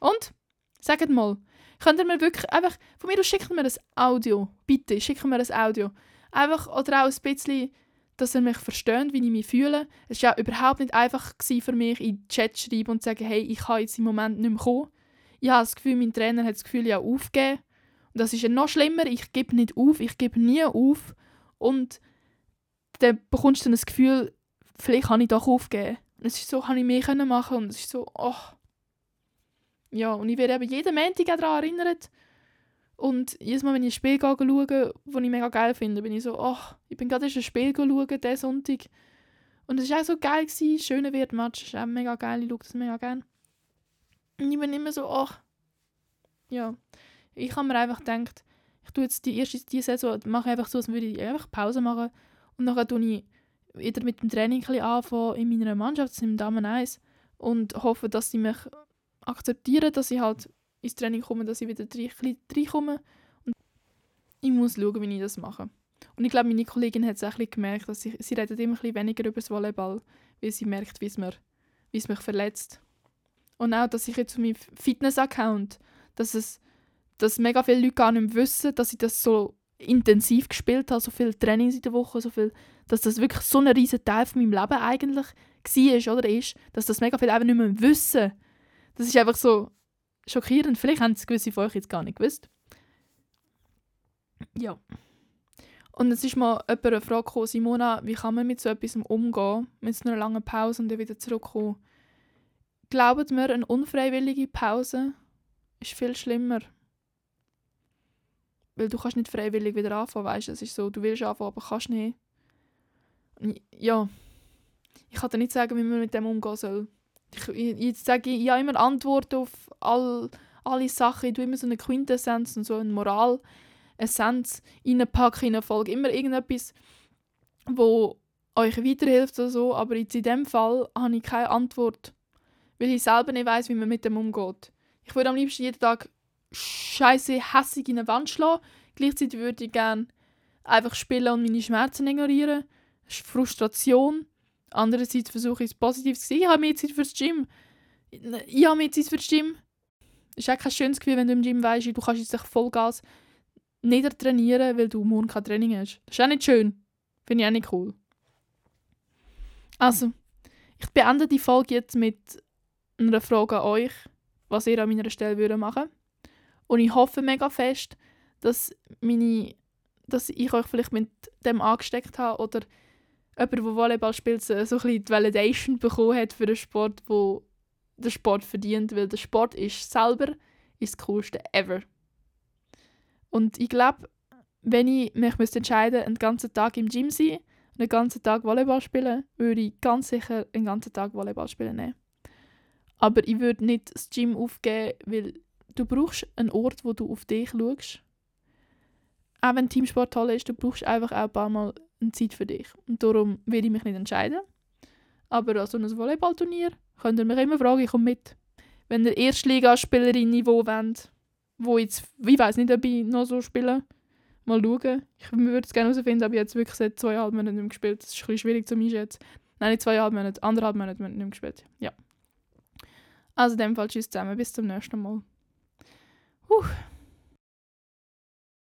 Und? Sagt mal, könnt ihr mir wirklich einfach, von mir aus schickt mir das Audio, bitte, schickt mir das Audio. Einfach, oder auch ein bisschen, dass ihr mich versteht, wie ich mich fühle. Es war ja überhaupt nicht einfach für mich, in den Chat zu schreiben und zu sagen, hey, ich kann jetzt im Moment nicht mehr kommen. Ich habe das Gefühl, mein Trainer hat das Gefühl, ja aufgeben. Und das ist ja noch schlimmer, ich gebe nicht auf, ich gebe nie auf. Und dann bekommst du dann das Gefühl, vielleicht kann ich doch aufgeben. Und es ist so, kann ich mehr machen und es ist so, oh. Ja, und ich werde eben jeden Montag daran erinnert. Und jedes Mal, wenn ich ein Spiel schaue, das ich mega geil finde, bin ich so, oh, ich bin gerade ein Spiel schauen, diesen Sonntag. Und es war auch so geil, gewesen. schöner Wertmatch, ist auch mega geil, ich schaue das mega gerne. Und ich bin immer so, oh, ja. Ich habe mir einfach gedacht, ich tue jetzt die erste die Saison, mache einfach so, als würde ich einfach Pause machen. Und dann tue ich wieder mit dem Training ein anfangen in meiner Mannschaft, im Damen 1. Und hoffe, dass sie mich akzeptieren, dass ich halt ins Training komme, dass ich wieder reinkomme. Und ich muss schauen, wie ich das mache. Und ich glaube, meine Kollegin hat es auch ein gemerkt, dass ich, sie redet immer ein weniger über das Volleyball, weil sie merkt, wie es, mir, wie es mich verletzt. Und auch, dass ich jetzt auf meinem Fitness-Account, dass es dass mega viele Leute gar nicht mehr wissen, dass ich das so intensiv gespielt habe, so viele Trainings in der Woche, so viel, dass das wirklich so ein riesiger Teil von meinem Leben eigentlich war oder ist, dass das mega viele einfach nicht mehr wissen. Das ist einfach so schockierend. Vielleicht haben es gewisse von euch jetzt gar nicht gewusst. Ja. Und es ist mal jemand eine Frage gekommen, Simona, wie kann man mit so etwas umgehen, mit so einer langen Pause und dann wieder zurückkommen? Glaubt mir, eine unfreiwillige Pause ist viel schlimmer. Weil du kannst nicht freiwillig wieder anfangen, weißt du? Es ist so, du willst anfangen, aber kannst nicht. Ja. Ich kann dir nicht sagen, wie man mit dem umgehen soll. Ich, ich, ich sage, ich habe immer Antworten auf all, alle Sachen. Ich tue immer so eine Quintessenz und so eine Moral-Essenz reinpacken in eine Folge. Immer irgendetwas, wo euch weiterhilft oder so. Aber jetzt in dem Fall habe ich keine Antwort. Weil ich selber nicht weiß, wie man mit dem umgeht. Ich würde am liebsten jeden Tag scheiße hässig in eine Wand schlagen. Gleichzeitig würde ich gerne einfach spielen und meine Schmerzen ignorieren. Das ist Frustration. Andererseits versuche ich es positiv zu sehen. Ich habe mehr Zeit fürs Gym. Ich habe mehr Zeit fürs Gym. Es ist auch kein schönes Gefühl, wenn du im Gym weißt, du kannst jetzt Vollgas nicht trainieren, weil du morgen kein Training hast. Das ist auch nicht schön. Finde ich auch nicht cool. Also, ich beende die Folge jetzt mit einer Frage an euch, was ihr an meiner Stelle machen würdet. Und ich hoffe mega fest, dass, meine, dass ich euch vielleicht mit dem angesteckt habe oder jemand, der Volleyball spielt, so ein bisschen die Validation bekommen hat für den Sport, wo der Sport verdient, weil der Sport ist selber ist das coolste ever. Und ich glaube, wenn ich mich müsste entscheiden einen ganzen Tag im Gym sein und einen ganzen Tag Volleyball spielen, würde ich ganz sicher einen ganzen Tag Volleyball spielen nehmen. Aber ich würde nicht das Gym aufgeben, weil du brauchst einen Ort, wo du auf dich schaust. Auch wenn Teamsport toll ist, du brauchst einfach auch ein paar Mal eine Zeit für dich. Und darum will ich mich nicht entscheiden. Aber an so einem Volleyballturnier könnt ihr mich immer fragen, ich komme mit. Wenn ihr Erstligaspielerin-Niveau wollt, wo jetzt, ich weiß nicht, ob ich noch so spiele, mal schauen. Ich würde es gerne herausfinden, aber ich jetzt wirklich seit zweieinhalb Monaten nicht mehr gespielt. Das ist ein schwierig zu einschätzen. Nein, nicht zweieinhalb Monate, anderthalb Monate nicht mehr gespielt. Ja. Also in dem Fall tschüss zusammen, bis zum nächsten Mal. Whew.